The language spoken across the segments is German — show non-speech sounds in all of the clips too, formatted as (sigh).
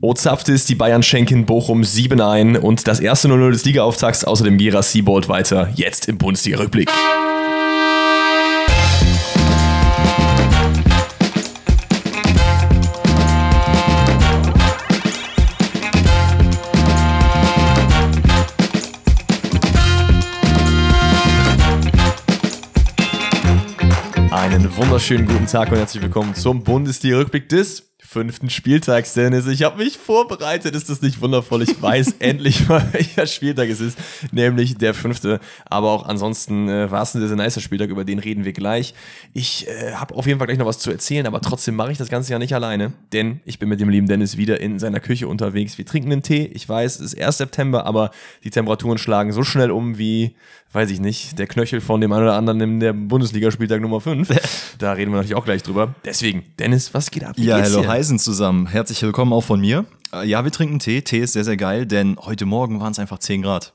Ozapftes, die Bayern schenken Bochum 7 ein und das erste 0-0 des Ligaauftakts außer dem Gera Seabold weiter, jetzt im Bundesliga-Rückblick. Einen wunderschönen guten Tag und herzlich willkommen zum Bundesliga-Rückblick des fünften Spieltags, Dennis. Ich habe mich vorbereitet. Ist das nicht wundervoll? Ich weiß (laughs) endlich mal, welcher Spieltag es ist, nämlich der fünfte. Aber auch ansonsten äh, war es ein sehr, sehr nicer Spieltag, über den reden wir gleich. Ich äh, habe auf jeden Fall gleich noch was zu erzählen, aber trotzdem mache ich das Ganze ja nicht alleine, denn ich bin mit dem lieben Dennis wieder in seiner Küche unterwegs. Wir trinken einen Tee. Ich weiß, es ist erst September, aber die Temperaturen schlagen so schnell um wie weiß ich nicht, der Knöchel von dem einen oder anderen in der Bundesligaspieltag Nummer 5. (laughs) da reden wir natürlich auch gleich drüber. Deswegen, Dennis, was geht ab? Wie ja, hallo Heisen zusammen. Herzlich willkommen auch von mir. Äh, ja, wir trinken Tee. Tee ist sehr, sehr geil, denn heute Morgen waren es einfach 10 Grad.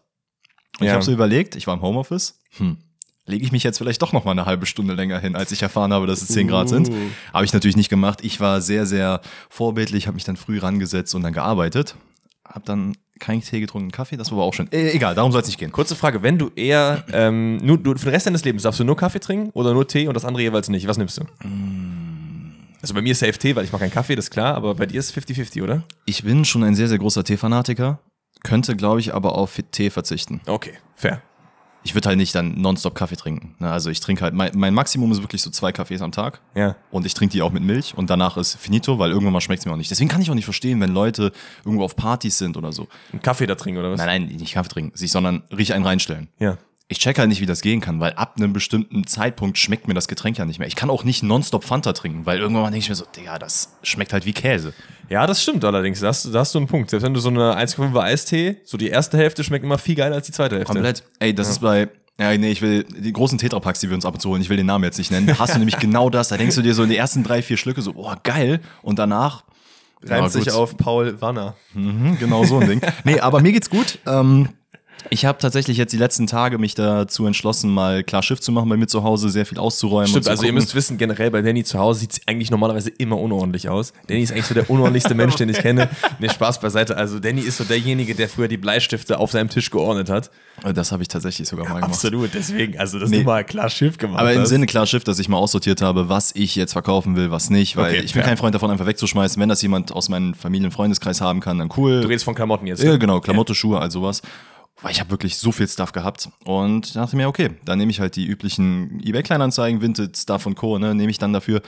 Und ja. ich habe so überlegt, ich war im Homeoffice, hm, lege ich mich jetzt vielleicht doch noch mal eine halbe Stunde länger hin, als ich erfahren habe, dass es 10 Grad sind. Uh. Habe ich natürlich nicht gemacht. Ich war sehr, sehr vorbildlich, habe mich dann früh rangesetzt und dann gearbeitet. Habe dann keinen Tee getrunken, Kaffee, das war aber auch schon. Äh, egal, darum soll es nicht gehen. Kurze Frage, wenn du eher, ähm, nur, du, für den Rest deines Lebens darfst du nur Kaffee trinken oder nur Tee und das andere jeweils nicht? Was nimmst du? Mm. Also bei mir ist Safe Tee, weil ich mache keinen Kaffee, das ist klar, aber bei dir ist 50-50, oder? Ich bin schon ein sehr, sehr großer Teefanatiker, könnte, glaube ich, aber auf Tee verzichten. Okay, fair ich würde halt nicht dann nonstop Kaffee trinken. Ne? Also ich trinke halt, mein, mein, Maximum ist wirklich so zwei Kaffees am Tag. Ja. Und ich trinke die auch mit Milch und danach ist finito, weil irgendwann mal schmeckt es mir auch nicht. Deswegen kann ich auch nicht verstehen, wenn Leute irgendwo auf Partys sind oder so. Einen Kaffee da trinken oder was? Nein, nein, nicht Kaffee trinken, sich, sondern riech einen reinstellen. Ja ich check halt nicht, wie das gehen kann, weil ab einem bestimmten Zeitpunkt schmeckt mir das Getränk ja nicht mehr. Ich kann auch nicht nonstop Fanta trinken, weil irgendwann denke ich mir so, Digga, das schmeckt halt wie Käse. Ja, das stimmt allerdings. Da hast, da hast du einen Punkt. Selbst wenn du so eine 1,5er Eistee, so die erste Hälfte schmeckt immer viel geiler als die zweite Hälfte. Komplett. Ey, das ja. ist bei, ja, nee, ich will die großen Tetrapacks, die wir uns ab und zu holen, ich will den Namen jetzt nicht nennen. Da hast du nämlich genau das. Da denkst du dir so in die ersten drei, vier Schlücke so, boah, geil. Und danach reimt sich auf Paul Wanner. Mhm, genau so ein Ding. Nee, aber mir geht's gut. Ähm, ich habe tatsächlich jetzt die letzten Tage mich dazu entschlossen, mal klar Schiff zu machen bei mir zu Hause, sehr viel auszuräumen. Stimmt, also gucken. ihr müsst wissen, generell bei Danny zu Hause sieht es eigentlich normalerweise immer unordentlich aus. Danny ist eigentlich so der unordentlichste Mensch, den ich kenne. Ne, Spaß beiseite. Also Danny ist so derjenige, der früher die Bleistifte auf seinem Tisch geordnet hat. Das habe ich tatsächlich sogar mal gemacht. Absolut, deswegen, also dass nee. du mal klar Schiff gemacht Aber im Sinne klar Schiff, dass ich mal aussortiert habe, was ich jetzt verkaufen will, was nicht, weil okay, ich bin ja. kein Freund davon, einfach wegzuschmeißen. Wenn das jemand aus meinem Familien-Freundeskreis haben kann, dann cool. Du redest von Klamotten jetzt. Ja, genau, Klamotte, ja. Schuhe, all sowas weil ich habe wirklich so viel Stuff gehabt und dachte mir, okay, dann nehme ich halt die üblichen eBay-Kleinanzeigen, Vinted, Stuff und Co., ne, nehme ich dann dafür.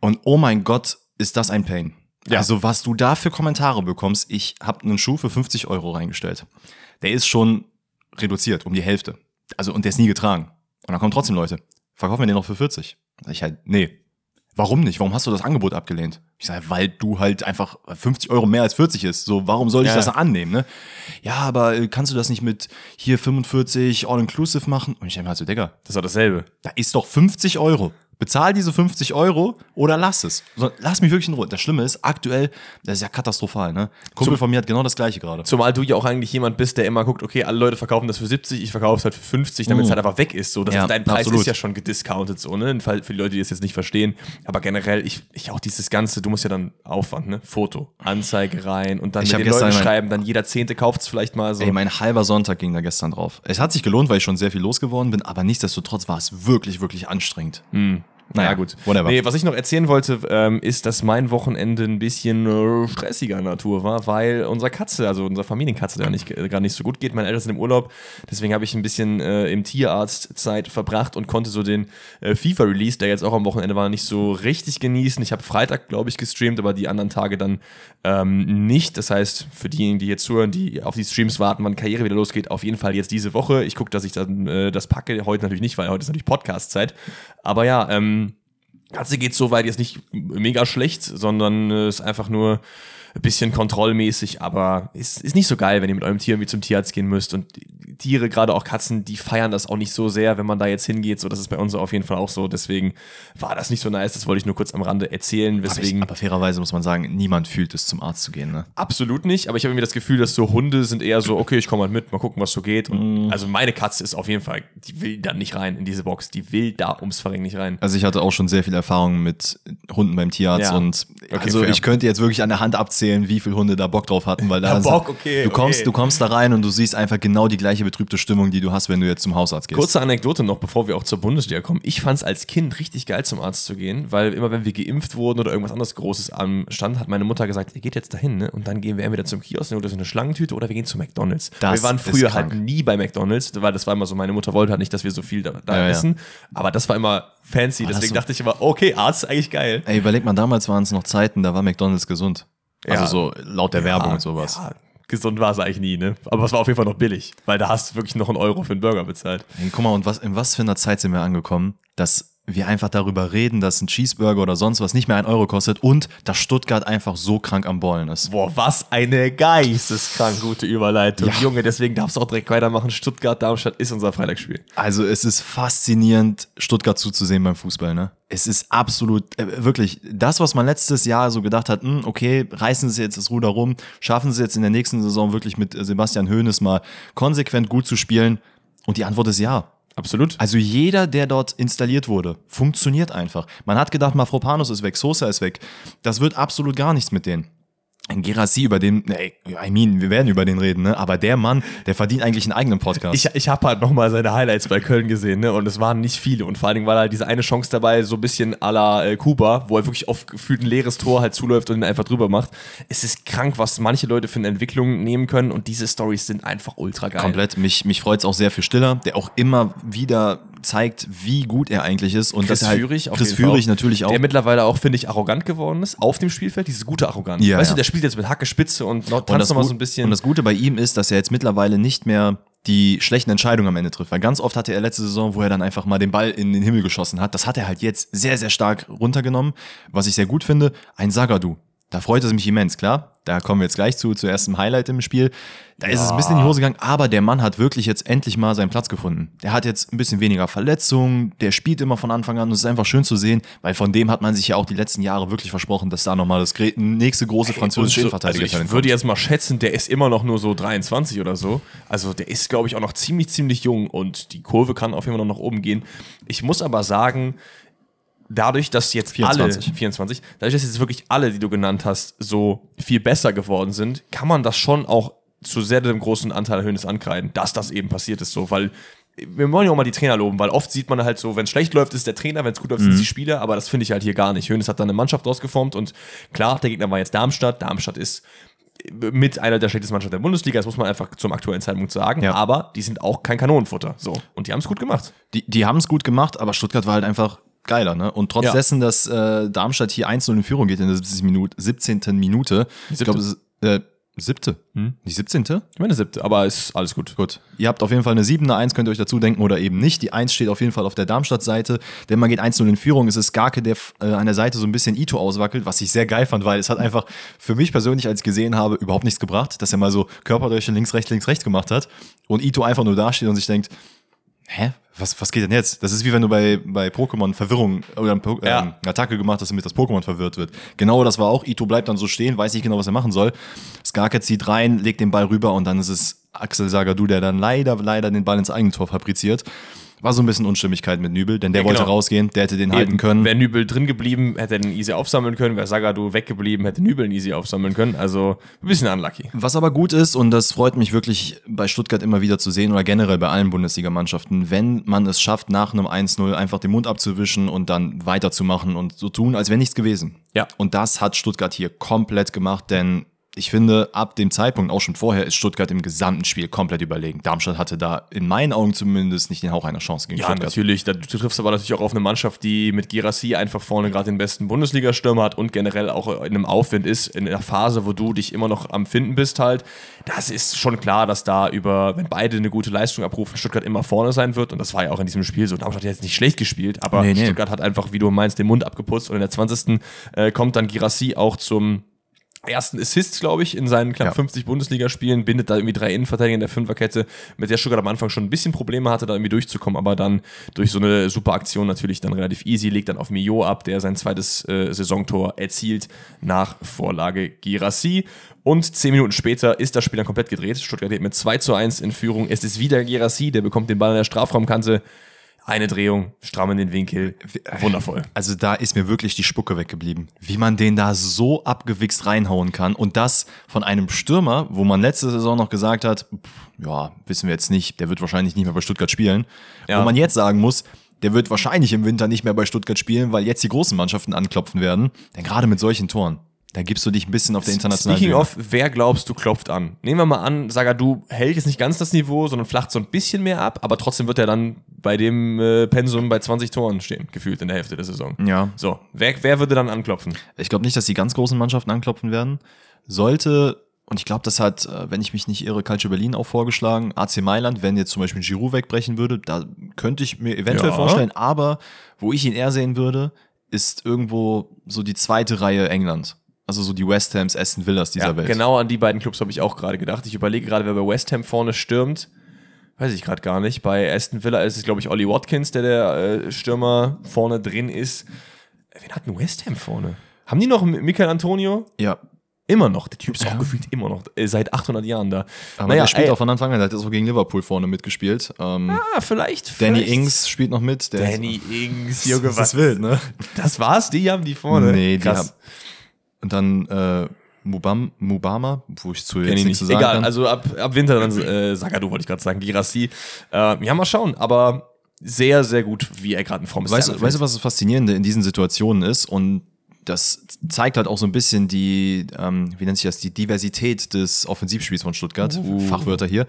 Und oh mein Gott, ist das ein Pain. Ja. Also was du da für Kommentare bekommst, ich habe einen Schuh für 50 Euro reingestellt. Der ist schon reduziert um die Hälfte. Also und der ist nie getragen. Und dann kommen trotzdem Leute, verkaufen wir den noch für 40. Sag ich halt, nee, warum nicht? Warum hast du das Angebot abgelehnt? Ich sage, weil du halt einfach 50 Euro mehr als 40 ist. So, warum soll ich ja. das annehmen? Ne? Ja, aber äh, kannst du das nicht mit hier 45 All-Inclusive machen? Und ich denke mir halt so, Digga. Das ist doch dasselbe. Da ist doch 50 Euro. Bezahl diese 50 Euro oder lass es. Lass mich wirklich in Ruhe. Das Schlimme ist, aktuell, das ist ja katastrophal, ne? Kumpel Zum, von mir hat genau das gleiche gerade. Zumal du ja auch eigentlich jemand bist, der immer guckt, okay, alle Leute verkaufen das für 70, ich verkaufe es halt für 50, damit es mm. halt einfach weg ist. So, das ja, ist, dein Preis absolut. ist ja schon gediscountet, so, ne? Für die Leute, die das jetzt nicht verstehen. Aber generell, ich, ich auch dieses Ganze, du musst ja dann Aufwand, ne? Foto, Anzeige rein und dann ich mit den Leuten schreiben, dann jeder Zehnte kauft es vielleicht mal so. Ey, mein halber Sonntag ging da gestern drauf. Es hat sich gelohnt, weil ich schon sehr viel losgeworden bin, aber nichtsdestotrotz war es wirklich, wirklich anstrengend. Mm. Naja, gut. Whatever. Nee, was ich noch erzählen wollte, ähm, ist, dass mein Wochenende ein bisschen äh, stressiger Natur war, weil unsere Katze, also unsere Familienkatze, der nicht, äh, gerade nicht so gut geht. Meine Eltern sind im Urlaub. Deswegen habe ich ein bisschen äh, im Tierarzt Zeit verbracht und konnte so den äh, FIFA-Release, der jetzt auch am Wochenende war, nicht so richtig genießen. Ich habe Freitag, glaube ich, gestreamt, aber die anderen Tage dann ähm, nicht. Das heißt, für diejenigen, die jetzt zuhören, die auf die Streams warten, wann Karriere wieder losgeht, auf jeden Fall jetzt diese Woche. Ich gucke, dass ich dann äh, das packe. Heute natürlich nicht, weil heute ist natürlich Podcast-Zeit. Aber ja, ähm, Katze geht so weit jetzt nicht mega schlecht, sondern äh, ist einfach nur ein bisschen kontrollmäßig, aber ist, ist nicht so geil, wenn ihr mit eurem Tier irgendwie zum Tierarzt gehen müsst und Tiere, gerade auch Katzen, die feiern das auch nicht so sehr, wenn man da jetzt hingeht. So, das ist bei uns auf jeden Fall auch so. Deswegen war das nicht so nice. Das wollte ich nur kurz am Rande erzählen. Weswegen aber, ich, aber fairerweise muss man sagen, niemand fühlt es, zum Arzt zu gehen. Ne? Absolut nicht. Aber ich habe irgendwie das Gefühl, dass so Hunde sind eher so, okay, ich komme mal mit, mal gucken, was so geht. Und mm. also meine Katze ist auf jeden Fall, die will da nicht rein in diese Box. Die will da ums Verrecken nicht rein. Also ich hatte auch schon sehr viel Erfahrung mit Hunden beim Tierarzt ja. und okay, also fair. ich könnte jetzt wirklich an der Hand abzählen, wie viele Hunde da Bock drauf hatten, weil da ja, Bock, okay, du kommst, okay. du kommst da rein und du siehst einfach genau die gleiche betrübte Stimmung, die du hast, wenn du jetzt zum Hausarzt gehst. Kurze Anekdote noch, bevor wir auch zur Bundesliga kommen. Ich fand es als Kind richtig geil, zum Arzt zu gehen, weil immer wenn wir geimpft wurden oder irgendwas anderes Großes am Stand, hat meine Mutter gesagt, ihr geht jetzt dahin, ne? Und dann gehen wir entweder zum Kiosk oder so eine Schlangentüte oder wir gehen zu McDonalds. Das wir waren früher halt nie bei McDonalds, weil das war immer so, meine Mutter wollte halt nicht, dass wir so viel da, da ja, essen. Ja. Aber das war immer fancy, war deswegen dachte ich immer, okay, Arzt ist eigentlich geil. Ey, überleg mal, damals waren es noch Zeiten, da war McDonalds gesund. Also ja. so laut der Werbung und sowas. Ja, gesund war es eigentlich nie, ne? Aber es war auf jeden Fall noch billig, weil da hast du wirklich noch einen Euro für einen Burger bezahlt. Hey, guck mal, und was, in was für einer Zeit sind wir angekommen, dass wir einfach darüber reden, dass ein Cheeseburger oder sonst was nicht mehr ein Euro kostet und dass Stuttgart einfach so krank am Ballen ist. Boah, was eine geisteskrank gute Überleitung. Ja. Junge, deswegen darfst du auch direkt weitermachen. Stuttgart, Darmstadt ist unser Freitagsspiel. Also es ist faszinierend, Stuttgart zuzusehen beim Fußball, ne? Es ist absolut, äh, wirklich, das, was man letztes Jahr so gedacht hat, mh, hm, okay, reißen sie jetzt das Ruder rum, schaffen sie jetzt in der nächsten Saison wirklich mit Sebastian Hoeneß mal konsequent gut zu spielen? Und die Antwort ist ja. Absolut. Also jeder, der dort installiert wurde, funktioniert einfach. Man hat gedacht, Mafropanus ist weg, Sosa ist weg. Das wird absolut gar nichts mit denen. Gerassi, über den, ey, I mean, wir werden über den reden, ne? Aber der Mann, der verdient eigentlich einen eigenen Podcast. Ich, ich habe halt nochmal seine Highlights bei Köln gesehen, ne? Und es waren nicht viele. Und vor allen Dingen war halt diese eine Chance dabei, so ein bisschen à la äh, Kuba, wo er wirklich oft gefühlt ein leeres Tor halt zuläuft und ihn einfach drüber macht. Es ist krank, was manche Leute für eine Entwicklung nehmen können und diese Stories sind einfach ultra geil. Komplett. Mich, mich freut es auch sehr für Stiller, der auch immer wieder zeigt, wie gut er eigentlich ist. Und Chris halt, Führig, Chris Führig natürlich auch. Der mittlerweile auch, finde ich, arrogant geworden ist auf dem Spielfeld. Dieses gute Arroganz. Ja, weißt ja. du, der spielt jetzt mit Hacke Spitze und tanzt nochmal so ein bisschen. Und das Gute bei ihm ist, dass er jetzt mittlerweile nicht mehr die schlechten Entscheidungen am Ende trifft. Weil ganz oft hatte er letzte Saison, wo er dann einfach mal den Ball in den Himmel geschossen hat. Das hat er halt jetzt sehr, sehr stark runtergenommen. Was ich sehr gut finde, ein Sagadu. Da freut es mich immens, klar. Da kommen wir jetzt gleich zu, zuerst im Highlight im Spiel. Da ja. ist es ein bisschen in die Hose gegangen, aber der Mann hat wirklich jetzt endlich mal seinen Platz gefunden. Der hat jetzt ein bisschen weniger Verletzungen, der spielt immer von Anfang an und es ist einfach schön zu sehen, weil von dem hat man sich ja auch die letzten Jahre wirklich versprochen, dass da nochmal das nächste große französische Innenverteidiger also Ich würde jetzt mal schätzen, der ist immer noch nur so 23 oder so. Also der ist, glaube ich, auch noch ziemlich, ziemlich jung und die Kurve kann auf jeden Fall noch nach oben gehen. Ich muss aber sagen, dadurch, dass jetzt 24. alle 24, dadurch, dass jetzt wirklich alle, die du genannt hast, so viel besser geworden sind, kann man das schon auch zu sehr dem großen Anteil Höhnes ankreiden, dass das eben passiert ist, so, weil wir wollen ja auch mal die Trainer loben, weil oft sieht man halt so, wenn es schlecht läuft, ist der Trainer, wenn es gut läuft, mhm. sind die Spieler, aber das finde ich halt hier gar nicht. Hönes hat da eine Mannschaft ausgeformt und klar, der Gegner war jetzt Darmstadt. Darmstadt ist mit einer der schlechtesten Mannschaften der Bundesliga, das muss man einfach zum aktuellen Zeitpunkt sagen, ja. aber die sind auch kein Kanonenfutter. So. Und die haben es gut gemacht. Die, die haben es gut gemacht, aber Stuttgart war halt einfach geiler, ne? Und trotz ja. dessen, dass äh, Darmstadt hier 1-0 in Führung geht in der 17. Minute, 17. Minute ich glaube, es ist äh, siebte. Hm? Nicht 17. Ich meine siebte, aber ist alles gut. Gut. Ihr habt auf jeden Fall eine 7, eine 1, könnt ihr euch dazu denken oder eben nicht. Die 1 steht auf jeden Fall auf der Darmstadt-Seite, denn man geht 1-0 in Führung. Es ist Garke, der äh, an der Seite so ein bisschen Ito auswackelt, was ich sehr geil fand, weil es hat einfach für mich persönlich, als ich gesehen habe, überhaupt nichts gebracht, dass er mal so Körperdurchschnitt links, rechts, links, rechts gemacht hat und Ito einfach nur dasteht und sich denkt, hä, was, was geht denn jetzt? Das ist wie wenn du bei, bei Pokémon Verwirrung oder eine ähm, Attacke gemacht hast, damit das Pokémon verwirrt wird. Genau das war auch. Ito bleibt dann so stehen, weiß nicht genau, was er machen soll. Skarke zieht rein, legt den Ball rüber und dann ist es Axel Sagadu, der dann leider, leider den Ball ins eigene Tor fabriziert. War so ein bisschen Unstimmigkeit mit Nübel, denn der ja, wollte genau. rausgehen, der hätte den Eben. halten können. Wäre Nübel drin geblieben, hätte er den easy aufsammeln können. Wäre Sagadu weggeblieben, hätte Nübel easy aufsammeln können. Also ein bisschen unlucky. Was aber gut ist, und das freut mich wirklich bei Stuttgart immer wieder zu sehen oder generell bei allen Bundesligamannschaften, wenn man es schafft, nach einem 1-0 einfach den Mund abzuwischen und dann weiterzumachen und so tun, als wäre nichts gewesen. Ja. Und das hat Stuttgart hier komplett gemacht, denn ich finde, ab dem Zeitpunkt, auch schon vorher, ist Stuttgart im gesamten Spiel komplett überlegen. Darmstadt hatte da in meinen Augen zumindest nicht den Hauch einer Chance gegen ja, Stuttgart. Ja, natürlich. Du triffst aber natürlich auch auf eine Mannschaft, die mit Girassi einfach vorne gerade den besten Bundesliga-Stürmer hat und generell auch in einem Aufwind ist, in einer Phase, wo du dich immer noch am Finden bist halt. Das ist schon klar, dass da über, wenn beide eine gute Leistung abrufen, Stuttgart immer vorne sein wird. Und das war ja auch in diesem Spiel so. Darmstadt hat jetzt nicht schlecht gespielt, aber nee, nee. Stuttgart hat einfach, wie du meinst, den Mund abgeputzt und in der 20. Äh, kommt dann Girassi auch zum ersten Assists, glaube ich, in seinen knapp Ja. 50 Bundesligaspielen, bindet da irgendwie drei Innenverteidiger in der Fünferkette, mit der Stuttgart am Anfang schon ein bisschen Probleme hatte, da irgendwie durchzukommen, aber dann durch so eine super Aktion natürlich dann relativ easy, legt dann auf Mio ab, der sein zweites äh, Saisontor erzielt nach Vorlage Girassi. Und zehn Minuten später ist das Spiel dann komplett gedreht. Stuttgart geht mit 2 zu 1 in Führung. Es ist wieder Girassi, der bekommt den Ball an der Strafraumkante. Eine Drehung, stramm in den Winkel. Wundervoll. Also da ist mir wirklich die Spucke weggeblieben. Wie man den da so abgewichst reinhauen kann. Und das von einem Stürmer, wo man letzte Saison noch gesagt hat, pff, ja, wissen wir jetzt nicht, der wird wahrscheinlich nicht mehr bei Stuttgart spielen. Ja. Wo man jetzt sagen muss, der wird wahrscheinlich im Winter nicht mehr bei Stuttgart spielen, weil jetzt die großen Mannschaften anklopfen werden. Denn gerade mit solchen Toren, da gibst du dich ein bisschen auf der internationalen Speaking Bühne. of, wer glaubst du klopft an? Nehmen wir mal an, Sagadu hält jetzt nicht ganz das Niveau, sondern flacht so ein bisschen mehr ab, aber trotzdem wird er dann bei dem äh, Pensum bei 20 Toren stehen, gefühlt in der Hälfte der Saison. Ja. So, wer, wer würde dann anklopfen? Ich glaube nicht, dass die ganz großen Mannschaften anklopfen werden. Sollte, und ich glaube, das hat, äh, wenn ich mich nicht irre, Calcio Berlin auch vorgeschlagen, AC Mailand, wenn jetzt zum Beispiel Giroud wegbrechen würde, da könnte ich mir eventuell Ja. vorstellen, aber wo ich ihn eher sehen würde, ist irgendwo so die zweite Reihe England. Also so die West Hams, Aston Villas dieser Ja, Welt. genau an die beiden Clubs habe ich auch gerade gedacht. Ich überlege gerade, wer bei West Ham vorne stürmt. Weiß ich gerade gar nicht. Bei Aston Villa ist es, glaube ich, Ollie Watkins, der der äh, Stürmer vorne drin ist. Wen hat denn West Ham vorne? Haben die noch Michael Antonio? Ja, Immer noch. Der Typ ist Ja. auch gefühlt immer noch äh, seit 800 Jahren da. aber der spielt auch von Anfang an, der hat jetzt auch gegen Liverpool vorne mitgespielt. Ähm, Ah, vielleicht. Danny vielleicht. Ings spielt noch mit. Danny Ings, (laughs) Junge, Junge, das was? ist wild, ne? Das war's? Die haben die vorne? Nee, die Krass. haben. Und dann äh, Mubam, Mubama, wo ich zu jetzt ich nichts nicht. zu sagen Egal, kann. also ab, ab Winter dann äh, Sagadu wollte ich gerade sagen, Girassi. Äh, ja, mal schauen, aber sehr, sehr gut, wie er gerade in Form ist. Weißt, du- weißt du, was das Faszinierende in diesen Situationen ist? Und das zeigt halt auch so ein bisschen die, ähm, wie nennt sich das, die Diversität des Offensivspiels von Stuttgart. Uh. Fachwörter hier.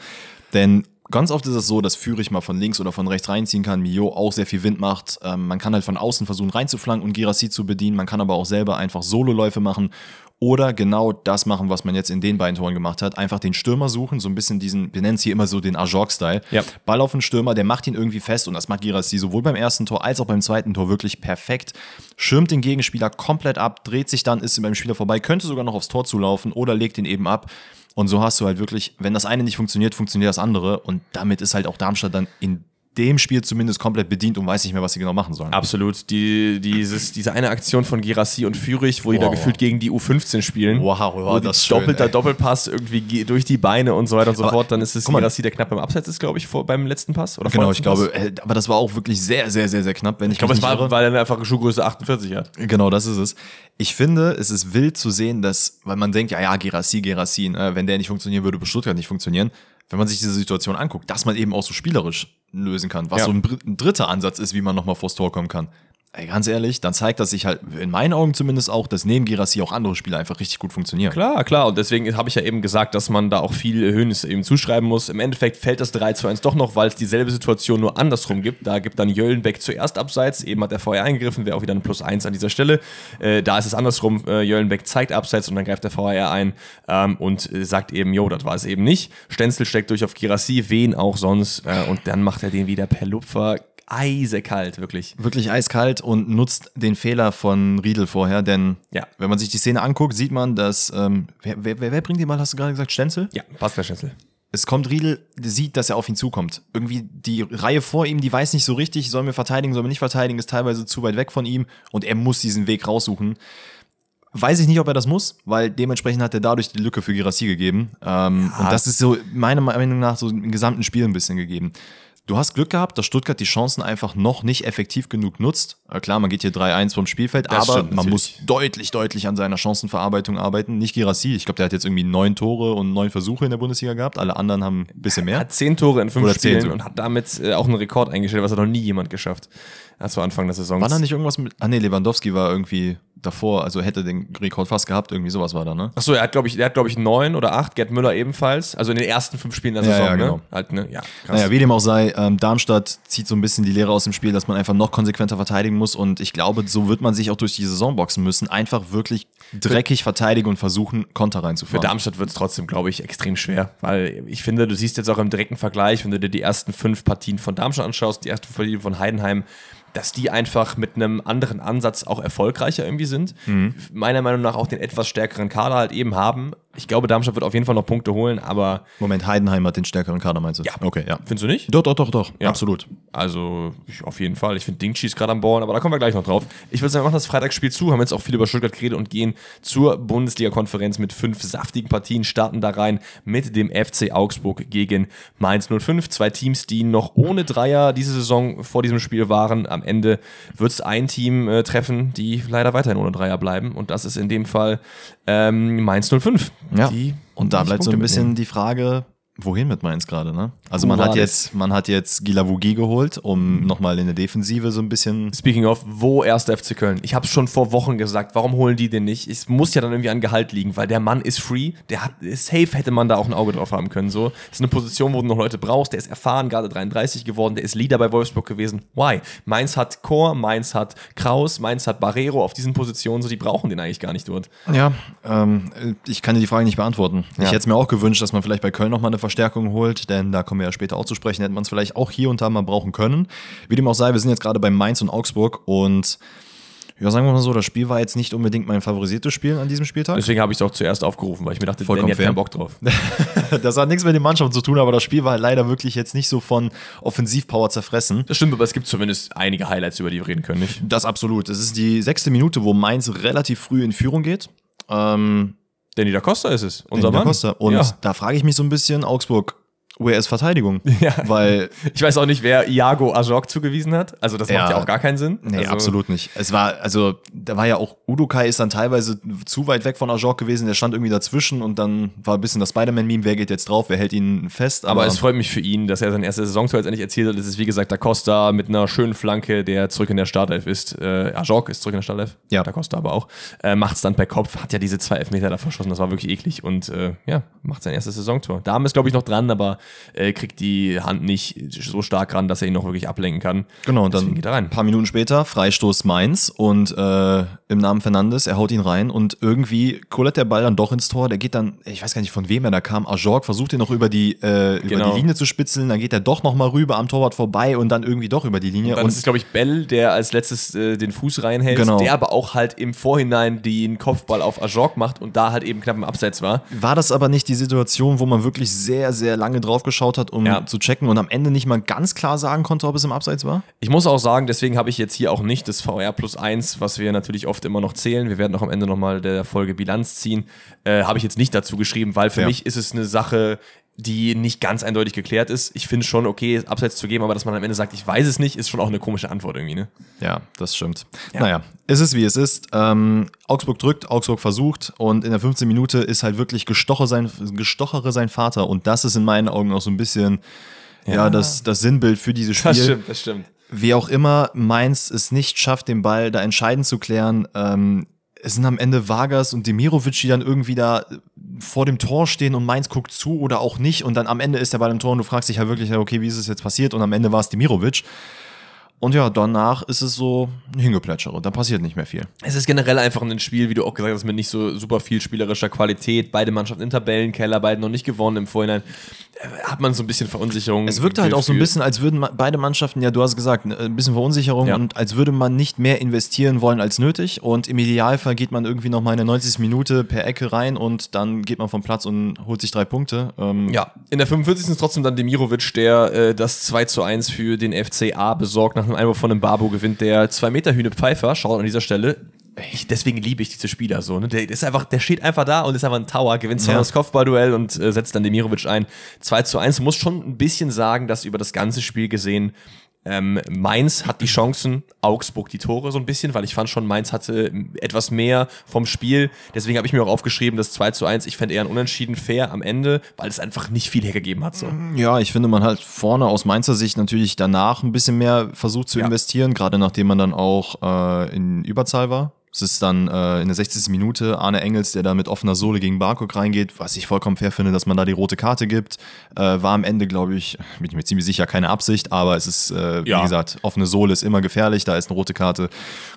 Denn ganz oft ist es so, dass Führig mal von links oder von rechts reinziehen kann, Mio auch sehr viel Wind macht. Ähm, man kann halt von außen versuchen reinzuflanken und Girassi zu bedienen. Man kann aber auch selber einfach Sololäufe machen. Oder genau das machen, was man jetzt in den beiden Toren gemacht hat. Einfach den Stürmer suchen, so ein bisschen diesen, wir nennen es hier immer so den Ajorg-Style. Ja. Ball auf den Stürmer, der macht ihn irgendwie fest und das macht Girassi sowohl beim ersten Tor als auch beim zweiten Tor wirklich perfekt. Schirmt den Gegenspieler komplett ab, dreht sich dann, ist beim Spieler vorbei, könnte sogar noch aufs Tor zulaufen oder legt ihn eben ab. Und so hast du halt wirklich, wenn das eine nicht funktioniert, funktioniert das andere. Und damit ist halt auch Darmstadt dann in dem Spiel zumindest komplett bedient und weiß nicht mehr, was sie genau machen sollen. Absolut. Die, dieses, diese eine Aktion von Girassi und Führig, wo die da Wow. gefühlt gegen die U15 spielen. Wow, wow, wo das schön, doppelter ey. Doppelpass irgendwie ge- durch die Beine und so weiter und so Aber, fort. Dann ist es mal. Girassi, der knapp beim Abseits ist, glaube ich, vor, beim letzten Pass. Oder Genau, ich glaube, äh, aber das war auch wirklich sehr, sehr, sehr, sehr knapp, wenn ich, Ich glaube, es war, weil er einfach Schuhgröße 48 hat. Genau, das ist es. Ich finde, es ist wild zu sehen, dass, weil man denkt, ja, ja, Gerassi, Gerassi, ne, wenn der nicht funktionieren würde, würde Stuttgart nicht funktionieren. Wenn man sich diese Situation anguckt, dass man eben auch so spielerisch lösen kann, was Ja. so ein, ein dritter Ansatz ist, wie man nochmal vors Tor kommen kann. Ey, ganz ehrlich, dann zeigt das sich halt, in meinen Augen zumindest auch, dass neben Gerassi auch andere Spieler einfach richtig gut funktionieren. Klar, klar. Und deswegen habe ich ja eben gesagt, dass man da auch viel Höhnes eben zuschreiben muss. Im Endeffekt fällt das 3 zu 1 doch noch, weil es dieselbe Situation nur andersrum gibt. Da gibt dann Jöllenbeck zuerst abseits. Eben hat er vorher eingegriffen, wäre auch wieder ein Plus 1 an dieser Stelle. Äh, da ist es andersrum. Äh, Jöllenbeck zeigt abseits und dann greift der VR ein ähm, und äh, sagt eben, jo, das war es eben nicht. Stenzel steckt durch auf Girassi, wen auch sonst. Äh, und dann macht er den wieder per Lupfer. Eisekalt, wirklich. Wirklich eiskalt und nutzt den Fehler von Riedel vorher, denn Ja. wenn man sich die Szene anguckt, sieht man, dass, ähm, wer, wer, wer bringt den Ball, hast du gerade gesagt, Stenzel? Ja, passt der Stenzel. es kommt Riedel, sieht, dass er auf ihn zukommt. Irgendwie die Reihe vor ihm, die weiß nicht so richtig, sollen wir verteidigen, sollen wir nicht verteidigen, ist teilweise zu weit weg von ihm und er muss diesen Weg raussuchen. Weiß ich nicht, ob er das muss, weil dementsprechend hat er dadurch die Lücke für Girassi gegeben. Ähm, Und das ist so meiner Meinung nach so im gesamten Spiel ein bisschen gegeben. Du hast Glück gehabt, dass Stuttgart die Chancen einfach noch nicht effektiv genug nutzt. Äh, klar, man geht hier 3-1 vom Spielfeld, Das aber man muss deutlich, deutlich an seiner Chancenverarbeitung arbeiten. Nicht Girassi, ich glaube, der hat jetzt irgendwie neun Tore und neun Versuche in der Bundesliga gehabt. Alle anderen haben ein bisschen Er mehr. hat zehn Tore in fünf Oder Spielen und hat damit äh, auch einen Rekord eingestellt, was hat noch nie jemand geschafft. Ja, zu Anfang der Saison. War da nicht irgendwas mit. Ah nee, Lewandowski war irgendwie davor, also hätte den Rekord fast gehabt, irgendwie sowas war da, ne? Achso, er hat, glaube ich, der hat, glaube ich, neun oder acht, Gerd Müller ebenfalls. Also in den ersten fünf Spielen der Ja, Saison, ja, ne? genau. Halt, ne? Ja, krass. Naja, wie dem auch sei, ähm, Darmstadt zieht so ein bisschen die Lehre aus dem Spiel, dass man einfach noch konsequenter verteidigen muss und ich glaube, so wird man sich auch durch die Saison boxen müssen. Einfach wirklich dreckig verteidigen und versuchen, Konter Für reinzufahren. Darmstadt wird es trotzdem, glaube ich, extrem schwer, weil ich finde, du siehst jetzt auch im direkten Vergleich, wenn du dir die ersten fünf Partien von Darmstadt anschaust, die ersten Partien von Heidenheim, dass die einfach mit einem anderen Ansatz auch erfolgreicher irgendwie sind. Mhm. Meiner Meinung nach auch den etwas stärkeren Kader halt eben haben. Ich glaube, Darmstadt wird auf jeden Fall noch Punkte holen, aber. Moment, Heidenheim hat den stärkeren Kader, meinst du? Ja. Okay, ja. Findest du nicht? Doch, doch, doch, doch. Ja. Absolut. Also, ich, auf jeden Fall. Ich finde Dingchi ist gerade am Bauen, aber da kommen wir gleich noch drauf. Ich würde sagen, wir machen das Freitagsspiel zu, haben jetzt auch viel über Stuttgart geredet und gehen zur Bundesliga-Konferenz mit fünf saftigen Partien, starten da rein mit dem FC Augsburg gegen Mainz 05. Zwei Teams, die noch ohne Dreier diese Saison vor diesem Spiel waren. Am Ende wird es ein Team äh, treffen, die leider weiterhin ohne Dreier bleiben. Und das ist in dem Fall ähm, Mainz 05. Ja. und da bleibt so ein bisschen mitnehmen. die Frage, wohin mit Mainz gerade, ne? Also man hat jetzt, man hat jetzt Gilavugi geholt, um nochmal in der Defensive so ein bisschen. Speaking of, wo erst FC Köln? Ich habe es schon vor Wochen gesagt, warum holen die den nicht? Es muss ja dann irgendwie an Gehalt liegen, weil der Mann ist free, der hat safe hätte man da auch ein Auge drauf haben können. So, das ist eine Position, wo du noch Leute brauchst. Der ist erfahren, gerade 33 geworden, der ist Leader bei Wolfsburg gewesen. Why? Mainz hat Chor, Mainz hat Kraus, Mainz hat Barrero auf diesen Positionen, so die brauchen den eigentlich gar nicht dort. Ja, ähm, ich kann dir die Frage nicht beantworten. Ja. Ich hätte es mir auch gewünscht, dass man vielleicht bei Köln nochmal eine Verstärkung holt, denn da kommen wir ja später auch zu sprechen, hätte man es vielleicht auch hier und da mal brauchen können. Wie dem auch sei, wir sind jetzt gerade bei Mainz und Augsburg und ja, sagen wir mal so, das Spiel war jetzt nicht unbedingt mein favorisiertes Spiel an diesem Spieltag. Deswegen habe ich es auch zuerst aufgerufen, weil ich mir dachte, Vollkommen Danny hat keinen Bock drauf. (laughs) das hat nichts mit den Mannschaften zu tun, aber das Spiel war leider wirklich jetzt nicht so von Offensivpower zerfressen. Das stimmt, aber es gibt zumindest einige Highlights, über die wir reden können, nicht? Das absolut. Es ist die sechste Minute, wo Mainz relativ früh in Führung geht. Ähm, Danny da Costa ist es, unser Danny Mann. Da Costa. Und ja. da frage ich mich so ein bisschen, Augsburg, Where ist Verteidigung? (laughs) Ja. Weil ich weiß auch nicht, wer Iago Ajok zugewiesen hat. Also das ja, macht ja auch gar keinen Sinn. Nee, also absolut nicht. Es war, also da war ja auch, Udokai ist dann teilweise zu weit weg von Ajok gewesen, der stand irgendwie dazwischen und dann war ein bisschen das Spider-Man-Meme, wer geht jetzt drauf, wer hält ihn fest. Aber, aber es freut mich für ihn, dass er sein erstes Saisontor jetzt endlich erzielt hat. Es ist wie gesagt Da Costa mit einer schönen Flanke, der zurück in der Startelf ist. Äh, Ajok ist zurück in der Startelf. Ja. Da Costa aber auch. Äh, macht es dann per Kopf, hat ja diese zwei Elfmeter da verschossen, das war wirklich eklig und äh, ja, macht sein erstes Saisontor. Da ist glaube ich noch dran, aber äh, kriegt die Hand nicht so stark ran, dass er ihn noch wirklich ablenken kann. Genau, und dann ein paar Minuten später Freistoß Mainz und äh, im Namen Fernandes, er haut ihn rein und irgendwie kullert der Ball dann doch ins Tor. Der geht dann, ich weiß gar nicht von wem er da kam, Ajorg versucht ihn noch über die, äh, genau. über die Linie zu spitzeln, dann geht er doch nochmal rüber am Torwart vorbei und dann irgendwie doch über die Linie. Und dann und ist es, glaube ich, Bell, der als letztes äh, den Fuß reinhält, genau. der aber auch halt im Vorhinein den Kopfball auf Ajorg macht und da halt eben knapp im Abseits war. War das aber nicht die Situation, wo man wirklich sehr, sehr lange drauf geschaut hat, um ja zu checken und am Ende nicht mal ganz klar sagen konnte, ob es im Abseits war? Ich muss auch sagen, deswegen habe ich jetzt hier auch nicht das VR plus 1, was wir natürlich oft immer noch zählen. Wir werden auch am Ende nochmal der Folge Bilanz ziehen. Äh, habe ich jetzt nicht dazu geschrieben, weil für ja. mich ist es eine Sache, die nicht ganz eindeutig geklärt ist. Ich finde schon okay, Abseits zu geben, aber dass man am Ende sagt, ich weiß es nicht, ist schon auch eine komische Antwort irgendwie, ne? Ja, das stimmt. Ja. Naja, ist es wie es ist. Ähm, Augsburg drückt, Augsburg versucht und in der 15 Minute ist halt wirklich Gestocher sein, Gestochere sein Vater und das ist in meinen Augen auch so ein bisschen ja, ja das, das Sinnbild für dieses Spiel. Das stimmt, das stimmt. Wie auch immer Mainz es nicht schafft, den Ball da entscheidend zu klären, ähm, es sind am Ende Vargas und Demirovic, die dann irgendwie da vor dem Tor stehen und Mainz guckt zu oder auch nicht und dann am Ende ist er bei dem Tor und du fragst dich halt wirklich, okay, wie ist es jetzt passiert und am Ende war es Demirovic. Und ja, danach ist es so ein Hingeplätschere. Da passiert nicht mehr viel. Es ist generell einfach ein Spiel, wie du auch gesagt hast, mit nicht so super viel spielerischer Qualität. Beide Mannschaften in Tabellenkeller, beide noch nicht gewonnen im Vorhinein. Äh, hat man so ein bisschen Verunsicherung. Es wirkt halt auch so ein bisschen, als würden beide Mannschaften, ja, du hast gesagt, ein bisschen Verunsicherung ja. und als würde man nicht mehr investieren wollen als nötig. Und im Idealfall geht man irgendwie noch mal in der 90. Minute per Ecke rein und dann geht man vom Platz und holt sich drei Punkte. Ähm ja, in der 45. ist trotzdem dann Demirovic, der äh, das 2 zu 1 für den FCA besorgt nach einem Einwurf von einem Barbo gewinnt der 2 Meter Hühne Pfeiffer, schaut an dieser Stelle. Ich, deswegen liebe ich diese Spieler so. Ne? Der, ist einfach, der steht einfach da und ist einfach ein Tower, gewinnt ja. das Kopfballduell und äh, setzt dann Demirovic ein. 2 zu 1. Muss schon ein bisschen sagen, dass über das ganze Spiel gesehen ähm, Mainz hat die Chancen, Augsburg die Tore so ein bisschen, weil ich fand schon, Mainz hatte etwas mehr vom Spiel. Deswegen habe ich mir auch aufgeschrieben, das 2 zu 1. Ich fände eher ein Unentschieden fair am Ende, weil es einfach nicht viel hergegeben hat. So. Ja, ich finde, man halt vorne aus Mainzer Sicht natürlich danach ein bisschen mehr versucht zu ja. investieren, gerade nachdem man dann auch äh, in Überzahl war. Es ist dann äh, in der 60. Minute Arne Engels, der da mit offener Sohle gegen Barcock reingeht, was ich vollkommen fair finde, dass man da die rote Karte gibt. Äh, war am Ende, glaube ich, bin ich mir ziemlich sicher, keine Absicht, aber es ist, äh, wie Ja. gesagt, offene Sohle ist immer gefährlich, da ist eine rote Karte.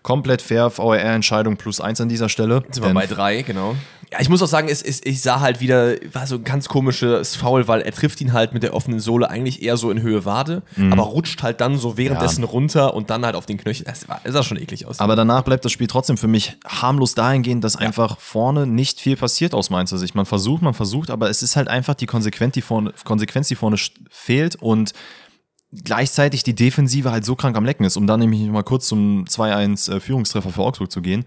Komplett fair, VAR-Entscheidung plus eins an dieser Stelle. Sind wir bei drei, genau. Ja, ich muss auch sagen, es, es, ich sah halt wieder, war so ein ganz komisches Foul, weil er trifft ihn halt mit der offenen Sohle eigentlich eher so in Höhe Wade, aber rutscht halt dann so währenddessen runter und dann halt auf den Knöchel. Das, war, das sah schon eklig aus. Aber danach bleibt das Spiel trotzdem für mich harmlos dahingehend, dass einfach vorne nicht viel passiert aus Mainzer Sicht. Man versucht, man versucht, aber es ist halt einfach die Konsequenz, die vorne, Konsequenz, die vorne fehlt und gleichzeitig die Defensive halt so krank am Lecken ist, um dann nämlich mal kurz zum 2-1 äh, Führungstreffer für Augsburg zu gehen.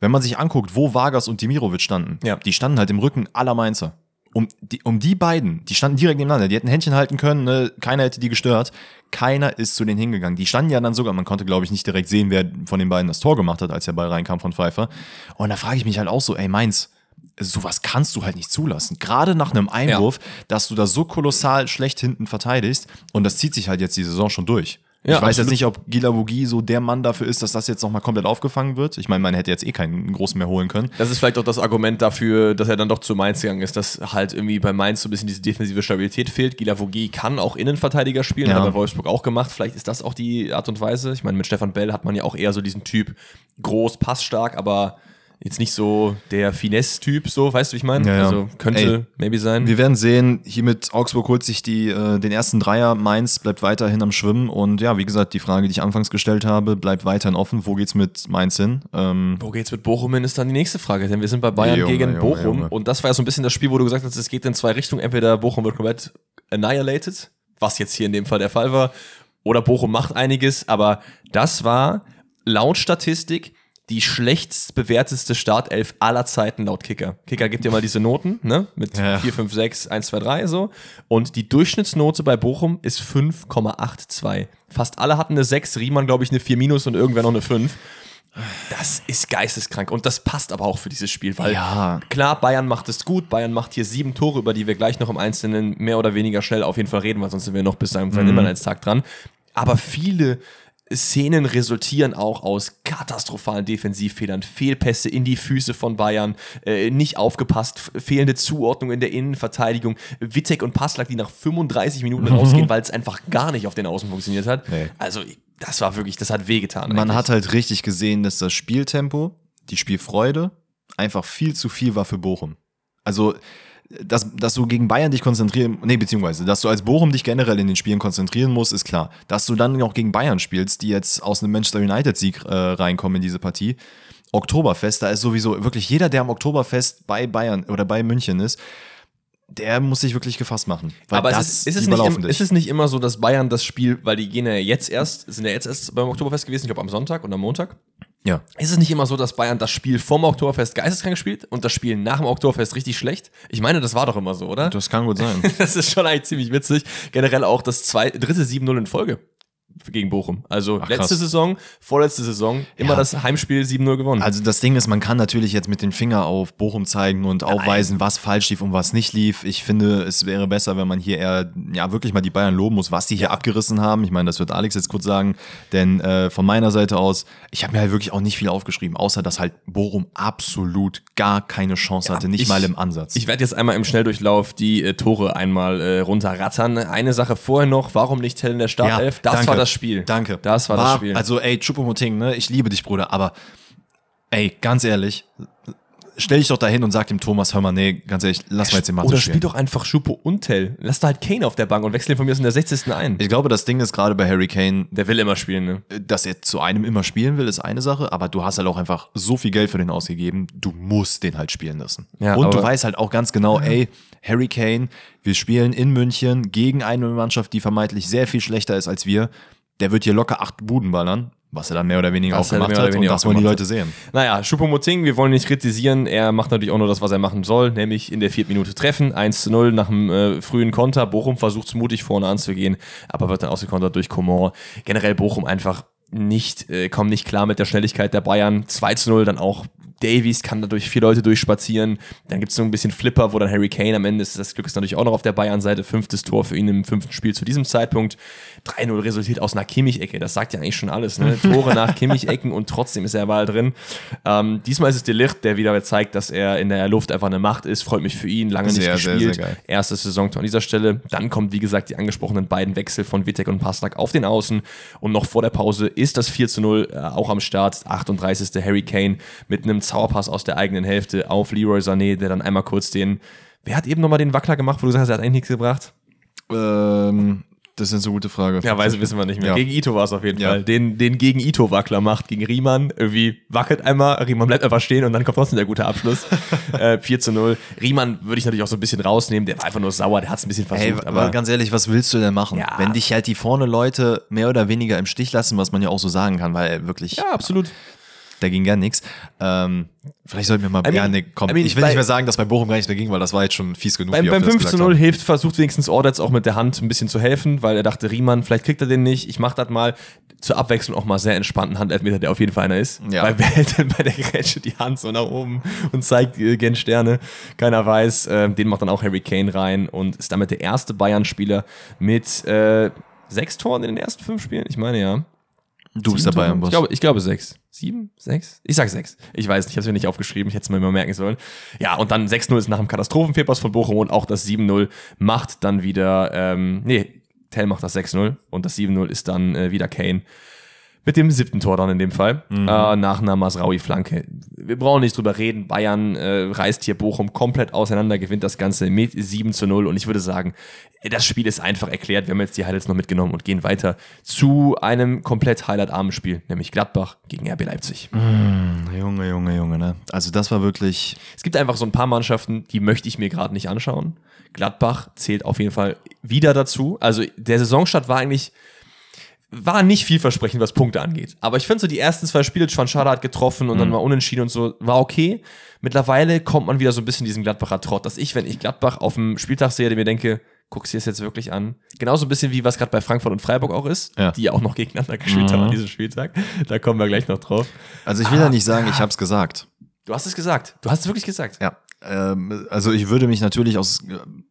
Wenn man sich anguckt, wo Vargas und Dimirovic standen, Ja. die standen halt im Rücken aller Mainzer. Um die, um die beiden, die standen direkt nebeneinander, die hätten Händchen halten können, ne? keiner hätte die gestört. Keiner ist zu denen hingegangen. Die standen ja dann sogar, man konnte glaube ich nicht direkt sehen, wer von den beiden das Tor gemacht hat, als der Ball reinkam von Pfeiffer. Und da frage ich mich halt auch so, ey Mainz, sowas kannst du halt nicht zulassen. Gerade nach einem Einwurf, dass du da so kolossal schlecht hinten verteidigst und das zieht sich halt jetzt die Saison schon durch. Ja, ich weiß absolut. jetzt nicht, ob Gila Vogie so der Mann dafür ist, dass das jetzt nochmal komplett aufgefangen wird. Ich meine, man hätte jetzt eh keinen großen mehr holen können. Das ist vielleicht auch das Argument dafür, dass er dann doch zu Mainz gegangen ist, dass halt irgendwie bei Mainz so ein bisschen diese defensive Stabilität fehlt. Gila Vogie kann auch Innenverteidiger spielen, Ja. hat er bei Wolfsburg auch gemacht. Vielleicht ist das auch die Art und Weise. Ich meine, mit Stefan Bell hat man ja auch eher so diesen Typ groß, passstark, aber jetzt nicht so der Finesse-Typ, so, weißt du, wie ich meine? Ja, ja. Also könnte Ey, maybe sein. Wir werden sehen, hiermit Augsburg holt sich die, äh, den ersten Dreier, Mainz bleibt weiterhin am Schwimmen und ja, wie gesagt, die Frage, die ich anfangs gestellt habe, bleibt weiterhin offen. Wo geht's mit Mainz hin? Ähm, Wo geht's mit Bochum hin, ist dann die nächste Frage, denn wir sind bei Bayern Junge, gegen Junge, Bochum Junge. und das war ja so ein bisschen das Spiel, wo du gesagt hast, es geht in zwei Richtungen. Entweder Bochum wird komplett annihilated, was jetzt hier in dem Fall der Fall war, oder Bochum macht einiges, aber das war laut Statistik die schlechtst bewerteste Startelf aller Zeiten laut Kicker. Kicker gibt dir mal diese Noten, ne? Mit Ja. 4, 5, 6, 1, 2, 3 so. Und die Durchschnittsnote bei Bochum ist 5,82. Fast alle hatten eine 6, Riemann, glaube ich, eine 4 minus und irgendwer noch eine 5. Das ist geisteskrank und das passt aber auch für dieses Spiel, weil Ja. klar, Bayern macht es gut. Bayern macht hier sieben Tore, über die wir gleich noch im Einzelnen mehr oder weniger schnell auf jeden Fall reden, weil sonst sind wir noch bis zu einem mhm. Tag dran. Aber viele Szenen resultieren auch aus katastrophalen Defensivfehlern, Fehlpässe in die Füße von Bayern, äh, nicht aufgepasst, fehlende Zuordnung in der Innenverteidigung, Wittek und Passlack, die nach 35 Minuten rausgehen, weil es einfach gar nicht auf den Außen funktioniert hat. Nee. Also das war wirklich, das hat wehgetan. man eigentlich. hat halt richtig gesehen, dass das Spieltempo, die Spielfreude einfach viel zu viel war für Bochum. Also, dass, dass du gegen Bayern dich konzentrieren, nee, beziehungsweise, dass du als Bochum dich generell in den Spielen konzentrieren musst, ist klar. Dass du dann auch gegen Bayern spielst, die jetzt aus einem Manchester United-Sieg äh, reinkommen in diese Partie. Oktoberfest, da ist sowieso wirklich jeder, der am Oktoberfest bei Bayern oder bei München ist, der muss sich wirklich gefasst machen. Aber ist, ist, es nicht, ist es nicht immer so, dass Bayern das Spiel, weil die gehen ja jetzt erst, sind ja jetzt erst beim Oktoberfest gewesen, ich glaube am Sonntag und am Montag. Ja. Ist es nicht immer so, dass Bayern das Spiel vom Oktoberfest geisteskrank spielt und das Spiel nach dem Oktoberfest richtig schlecht? Ich meine, das war doch immer so, oder? Das kann gut sein. (laughs) Das ist schon eigentlich ziemlich witzig. Generell auch das zwei, dritte 7-0 in Folge gegen Bochum. Also Ach, letzte krass. Saison, vorletzte Saison, immer Ja. das Heimspiel 7-0 gewonnen. Also das Ding ist, man kann natürlich jetzt mit dem Finger auf Bochum zeigen und aufweisen, was falsch lief und was nicht lief. Ich finde, es wäre besser, wenn man hier eher ja wirklich mal die Bayern loben muss, was die hier abgerissen haben. Ich meine, das wird Alex jetzt kurz sagen, denn äh, von meiner Seite aus, ich habe mir halt wirklich auch nicht viel aufgeschrieben, außer dass halt Bochum absolut gar keine Chance hatte, nicht ich- mal im Ansatz. Ich werde jetzt einmal im Schnelldurchlauf die äh, Tore einmal äh, runterrattern. Eine Sache vorher noch, warum nicht Tell in der Startelf? das danke. war das Spiel. Danke. Das war, das Spiel. Also, ey, Chupomoting, ne, ich liebe dich, Bruder, aber ey, ganz ehrlich, stell dich doch dahin und sag dem Thomas, hör mal, nee, ganz ehrlich, lass mal jetzt den Mathe Oder spiel doch einfach Schupo und Tell. Lass da halt Kane auf der Bank und wechsel ihn von mir aus in der 60. ein. Ich glaube, das Ding ist gerade bei Harry Kane, Der will immer spielen, ne? dass er zu einem immer spielen will, ist eine Sache, aber du hast halt auch einfach so viel Geld für den ausgegeben, du musst den halt spielen lassen. Ja, und du weißt halt auch ganz genau, ey, Harry Kane, wir spielen in München gegen eine Mannschaft, die vermeintlich sehr viel schlechter ist als wir. Der wird hier locker acht Buden ballern, was er dann mehr oder weniger Was auch gemacht hat. Und das wollen die Leute sehen. Naja, Choupo-Moting, wir wollen nicht kritisieren. Er macht natürlich auch nur das, was er machen soll, nämlich in der vierten Minute treffen. 1 zu 0 nach dem äh, frühen Konter. Bochum versucht es mutig vorne anzugehen, aber wird dann ausgekontert durch Coman. Generell Bochum einfach nicht, äh, kommen nicht klar mit der Schnelligkeit der Bayern. 2 zu 0 dann auch Davies kann dadurch vier Leute durchspazieren. Dann gibt es so ein bisschen Flipper, wo dann Harry Kane am Ende ist. Das Glück ist natürlich auch noch auf der Bayern-Seite. Fünftes Tor für ihn im fünften Spiel zu diesem Zeitpunkt. 3-0 resultiert aus einer Kimmich-Ecke. Das sagt ja eigentlich schon alles. Ne? Tore nach (laughs) Kimmich-Ecken und trotzdem ist er mal drin. Ähm, diesmal ist es Delicht, der wieder zeigt, dass er in der Luft einfach eine Macht ist. Freut mich für ihn. Lange nicht sehr, gespielt. Sehr, sehr Erstes Saisontor an dieser Stelle. Dann kommt, wie gesagt, die angesprochenen beiden Wechsel von Wittek und Pastak auf den Außen. Und noch vor der Pause ist das 4 0 äh, auch am Start. 38. Harry Kane mit einem Zauberpass aus der eigenen Hälfte auf Leroy Sané, der dann einmal kurz den. Wer hat eben nochmal den Wackler gemacht, wo du sagst, er hat eigentlich nichts gebracht? Ähm, das ist eine gute Frage. Ja, weiß, wissen wir nicht mehr. Ja. Gegen Ito war es auf jeden ja. Fall. Den, den gegen Ito Wackler macht, gegen Riemann. Irgendwie wackelt einmal, Riemann bleibt einfach stehen und dann kommt trotzdem der gute Abschluss. (laughs) äh, 4 zu 0. Riemann würde ich natürlich auch so ein bisschen rausnehmen. Der war einfach nur sauer, der hat es ein bisschen versucht. Hey, aber ganz ehrlich, was willst du denn machen? Ja. Wenn dich halt die vorne Leute mehr oder weniger im Stich lassen, was man ja auch so sagen kann, weil wirklich. Ja, absolut da ging gar nichts. Ähm, vielleicht sollten wir mal, I mean, ja, nee, komm, I mean, ich will nicht mehr sagen, dass bei Bochum gar nichts mehr ging, weil das war jetzt schon fies genug. Beim, beim 5 zu 0 hilft, versucht wenigstens Ordetz auch mit der Hand ein bisschen zu helfen, weil er dachte, Riemann, vielleicht kriegt er den nicht, ich mach das mal. Zur Abwechslung auch mal sehr entspannten Handelfmeter, der auf jeden Fall einer ist. Ja. Weil wer hält denn bei der Grätsche die Hand so nach oben und zeigt äh, gen Sterne? Keiner weiß. Äh, den macht dann auch Harry Kane rein und ist damit der erste Bayern-Spieler mit äh, sechs Toren in den ersten fünf Spielen. Ich meine ja. Du bist dabei am Boss. Ich glaube, ich glaube sechs. Sieben? Sechs? Ich sag sechs. Ich weiß nicht, ich habe es mir nicht aufgeschrieben, ich hätte es mir mal merken sollen. Ja, und dann 6-0 ist nach dem Katastrophenfehlpass von Bochum und auch das 7-0 macht dann wieder, ähm, nee, Tell macht das 6-0 und das 7-0 ist dann äh, wieder Kane. Mit dem siebten Tor dann in dem Fall. Mhm. Äh, nach einer Masraui-Flanke. Wir brauchen nicht drüber reden. Bayern äh, reißt hier Bochum komplett auseinander, gewinnt das Ganze mit 7 zu 0. Und ich würde sagen, das Spiel ist einfach erklärt. Wir haben jetzt die Highlights noch mitgenommen und gehen weiter zu einem komplett highlightarmen Spiel, nämlich Gladbach gegen RB Leipzig. Mm, Junge, Junge, Junge, ne? Also das war wirklich. Es gibt einfach so ein paar Mannschaften, die möchte ich mir gerade nicht anschauen. Gladbach zählt auf jeden Fall wieder dazu. Also der Saisonstart war eigentlich war nicht vielversprechend, was Punkte angeht. Aber ich finde so, die ersten zwei Spiele, Schwanschada hat getroffen und mhm. dann war unentschieden und so, war okay. Mittlerweile kommt man wieder so ein bisschen diesen Gladbacher Trott, dass ich, wenn ich Gladbach auf dem Spieltag sehe, mir denke, guckst du es jetzt wirklich an. Genauso ein bisschen wie was gerade bei Frankfurt und Freiburg auch ist, ja. die ja auch noch gegeneinander gespielt mhm. haben an diesem Spieltag. Da kommen wir gleich noch drauf. Also ich will ah, ja nicht sagen, ich habe es gesagt. Du hast es gesagt. Du hast es wirklich gesagt. Ja. Ähm, also ich würde mich natürlich aus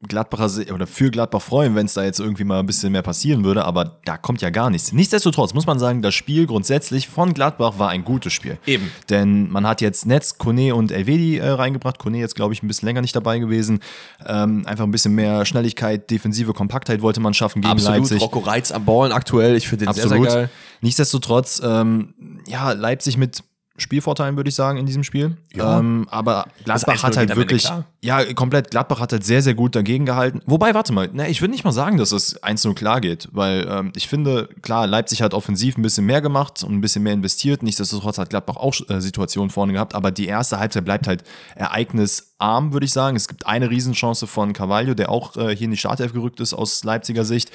Gladbacher oder für Gladbach freuen, wenn es da jetzt irgendwie mal ein bisschen mehr passieren würde, aber da kommt ja gar nichts. Nichtsdestotrotz muss man sagen, das Spiel grundsätzlich von Gladbach war ein gutes Spiel. Eben. Denn man hat jetzt Netz, Kone und Elvedi äh, reingebracht. Kone jetzt, glaube ich, ein bisschen länger nicht dabei gewesen. Ähm, einfach ein bisschen mehr Schnelligkeit, defensive Kompaktheit wollte man schaffen gegen Absolut. Leipzig. Rocco Reitz am Ballen aktuell, ich finde den Absolut. sehr, sehr geil. Nichtsdestotrotz, ähm, ja, Leipzig mit Spielvorteilen, würde ich sagen, in diesem Spiel. Ja. Ähm, aber Gladbach hat halt wirklich, ja, komplett, Gladbach hat halt sehr, sehr gut dagegen gehalten. Wobei, warte mal, ne, ich würde nicht mal sagen, dass es 1-0 klar geht, weil ähm, ich finde, klar, Leipzig hat offensiv ein bisschen mehr gemacht und ein bisschen mehr investiert. Nichtsdestotrotz hat Gladbach auch äh, Situationen vorne gehabt, aber die erste Halbzeit bleibt halt ereignisarm, würde ich sagen. Es gibt eine Riesenchance von Carvalho, der auch äh, hier in die Startelf gerückt ist aus Leipziger Sicht.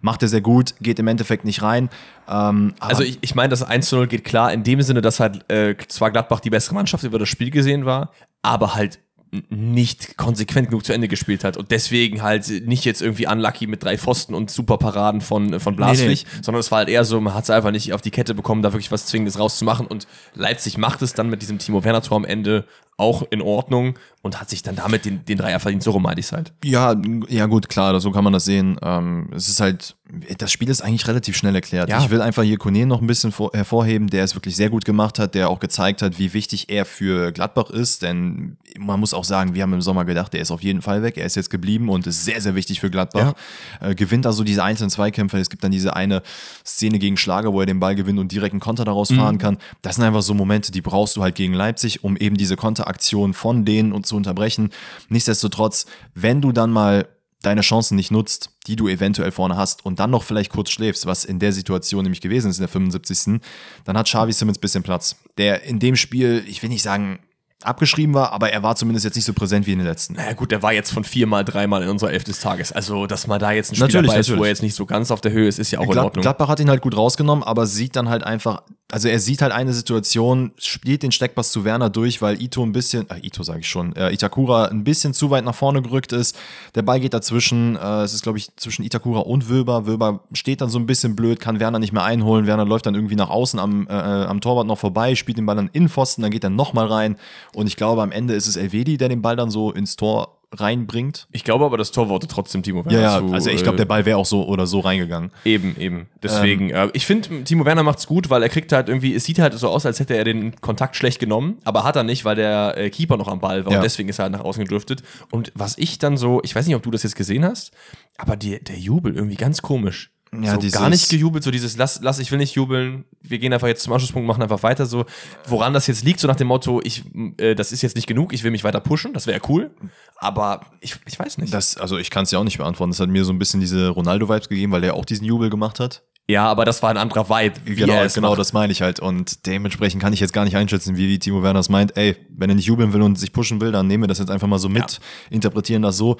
Macht er sehr gut, geht im Endeffekt nicht rein. Ähm, also ich, ich meine, das 1 0 geht klar in dem Sinne, dass halt äh, zwar Gladbach die bessere Mannschaft über das Spiel gesehen war, aber halt nicht konsequent genug zu Ende gespielt hat und deswegen halt nicht jetzt irgendwie unlucky mit drei Pfosten und super Paraden von, von Blaswig, nee, nee. sondern es war halt eher so, man hat es einfach nicht auf die Kette bekommen, da wirklich was Zwingendes rauszumachen und Leipzig macht es dann mit diesem Timo Werner Tor am Ende auch in Ordnung und hat sich dann damit den, den Dreier verdient. So rum meinte ich es halt. Ja, ja, gut, klar, so kann man das sehen. Ähm, es ist halt, das Spiel ist eigentlich relativ schnell erklärt. Ja. Ich will einfach hier Kone noch ein bisschen vor, hervorheben, der es wirklich sehr gut gemacht hat, der auch gezeigt hat, wie wichtig er für Gladbach ist. Denn man muss auch sagen, wir haben im Sommer gedacht, der ist auf jeden Fall weg. Er ist jetzt geblieben und ist sehr, sehr wichtig für Gladbach. Ja. Äh, gewinnt also diese einzelnen Zweikämpfe. Es gibt dann diese eine Szene gegen Schlager, wo er den Ball gewinnt und direkt einen Konter daraus mhm. fahren kann. Das sind einfach so Momente, die brauchst du halt gegen Leipzig, um eben diese Konteraktion von denen und zu unterbrechen. Nichtsdestotrotz, wenn du dann mal deine Chancen nicht nutzt, die du eventuell vorne hast und dann noch vielleicht kurz schläfst, was in der Situation nämlich gewesen ist in der 75. Dann hat Xavi Simmons bisschen Platz. Der in dem Spiel, ich will nicht sagen, abgeschrieben war, aber er war zumindest jetzt nicht so präsent wie in den letzten. Naja gut, der war jetzt von viermal, dreimal in unserer Elf des Tages. Also, dass man da jetzt ein natürlich, dabei ist, wo er jetzt nicht so ganz auf der Höhe ist, ist ja auch Glad in Ordnung. Gladbach hat ihn halt gut rausgenommen, aber sieht dann halt einfach also er sieht halt eine Situation, spielt den Steckpass zu Werner durch, weil Ito ein bisschen, äh, Ito sage ich schon, äh, Itakura ein bisschen zu weit nach vorne gerückt ist. Der Ball geht dazwischen, äh, es ist glaube ich zwischen Itakura und Wöber. Wöber steht dann so ein bisschen blöd, kann Werner nicht mehr einholen. Werner läuft dann irgendwie nach außen am, äh, am Torwart noch vorbei, spielt den Ball dann in Pfosten, dann geht er nochmal rein. Und ich glaube, am Ende ist es Elvedi, der den Ball dann so ins Tor reinbringt. Ich glaube aber, das Tor wurde trotzdem Timo Werner. Ja, ja zu, also ich glaube, der Ball wäre auch so oder so reingegangen. Eben, eben. Deswegen, ähm, äh, ich finde, Timo Werner macht's gut, weil er kriegt halt irgendwie, es sieht halt so aus, als hätte er den Kontakt schlecht genommen, aber hat er nicht, weil der äh, Keeper noch am Ball war Ja. und deswegen ist er halt nach außen gedriftet. Und was ich dann so, ich weiß nicht, ob du das jetzt gesehen hast, aber die, der Jubel irgendwie ganz komisch. Ja, so dieses- gar nicht gejubelt, so dieses lass, lass, ich will nicht jubeln, wir gehen einfach jetzt zum Anschlusspunkt, machen einfach weiter so. Woran das jetzt liegt, so nach dem Motto, ich, äh, das ist jetzt nicht genug, ich will mich weiter pushen, das wäre cool, aber ich, ich weiß nicht. Das, also ich kann es ja auch nicht beantworten. Das hat mir so ein bisschen diese Ronaldo-Vibes gegeben, weil der auch diesen Jubel gemacht hat. ja, aber das war ein anderer Vibe, wie genau, genau macht. das meine ich halt. Und dementsprechend kann ich jetzt gar nicht einschätzen, wie, wie Timo Werner es meint. Ey, wenn er nicht jubeln will und sich pushen will, dann nehmen wir das jetzt einfach mal so mit, interpretieren das so.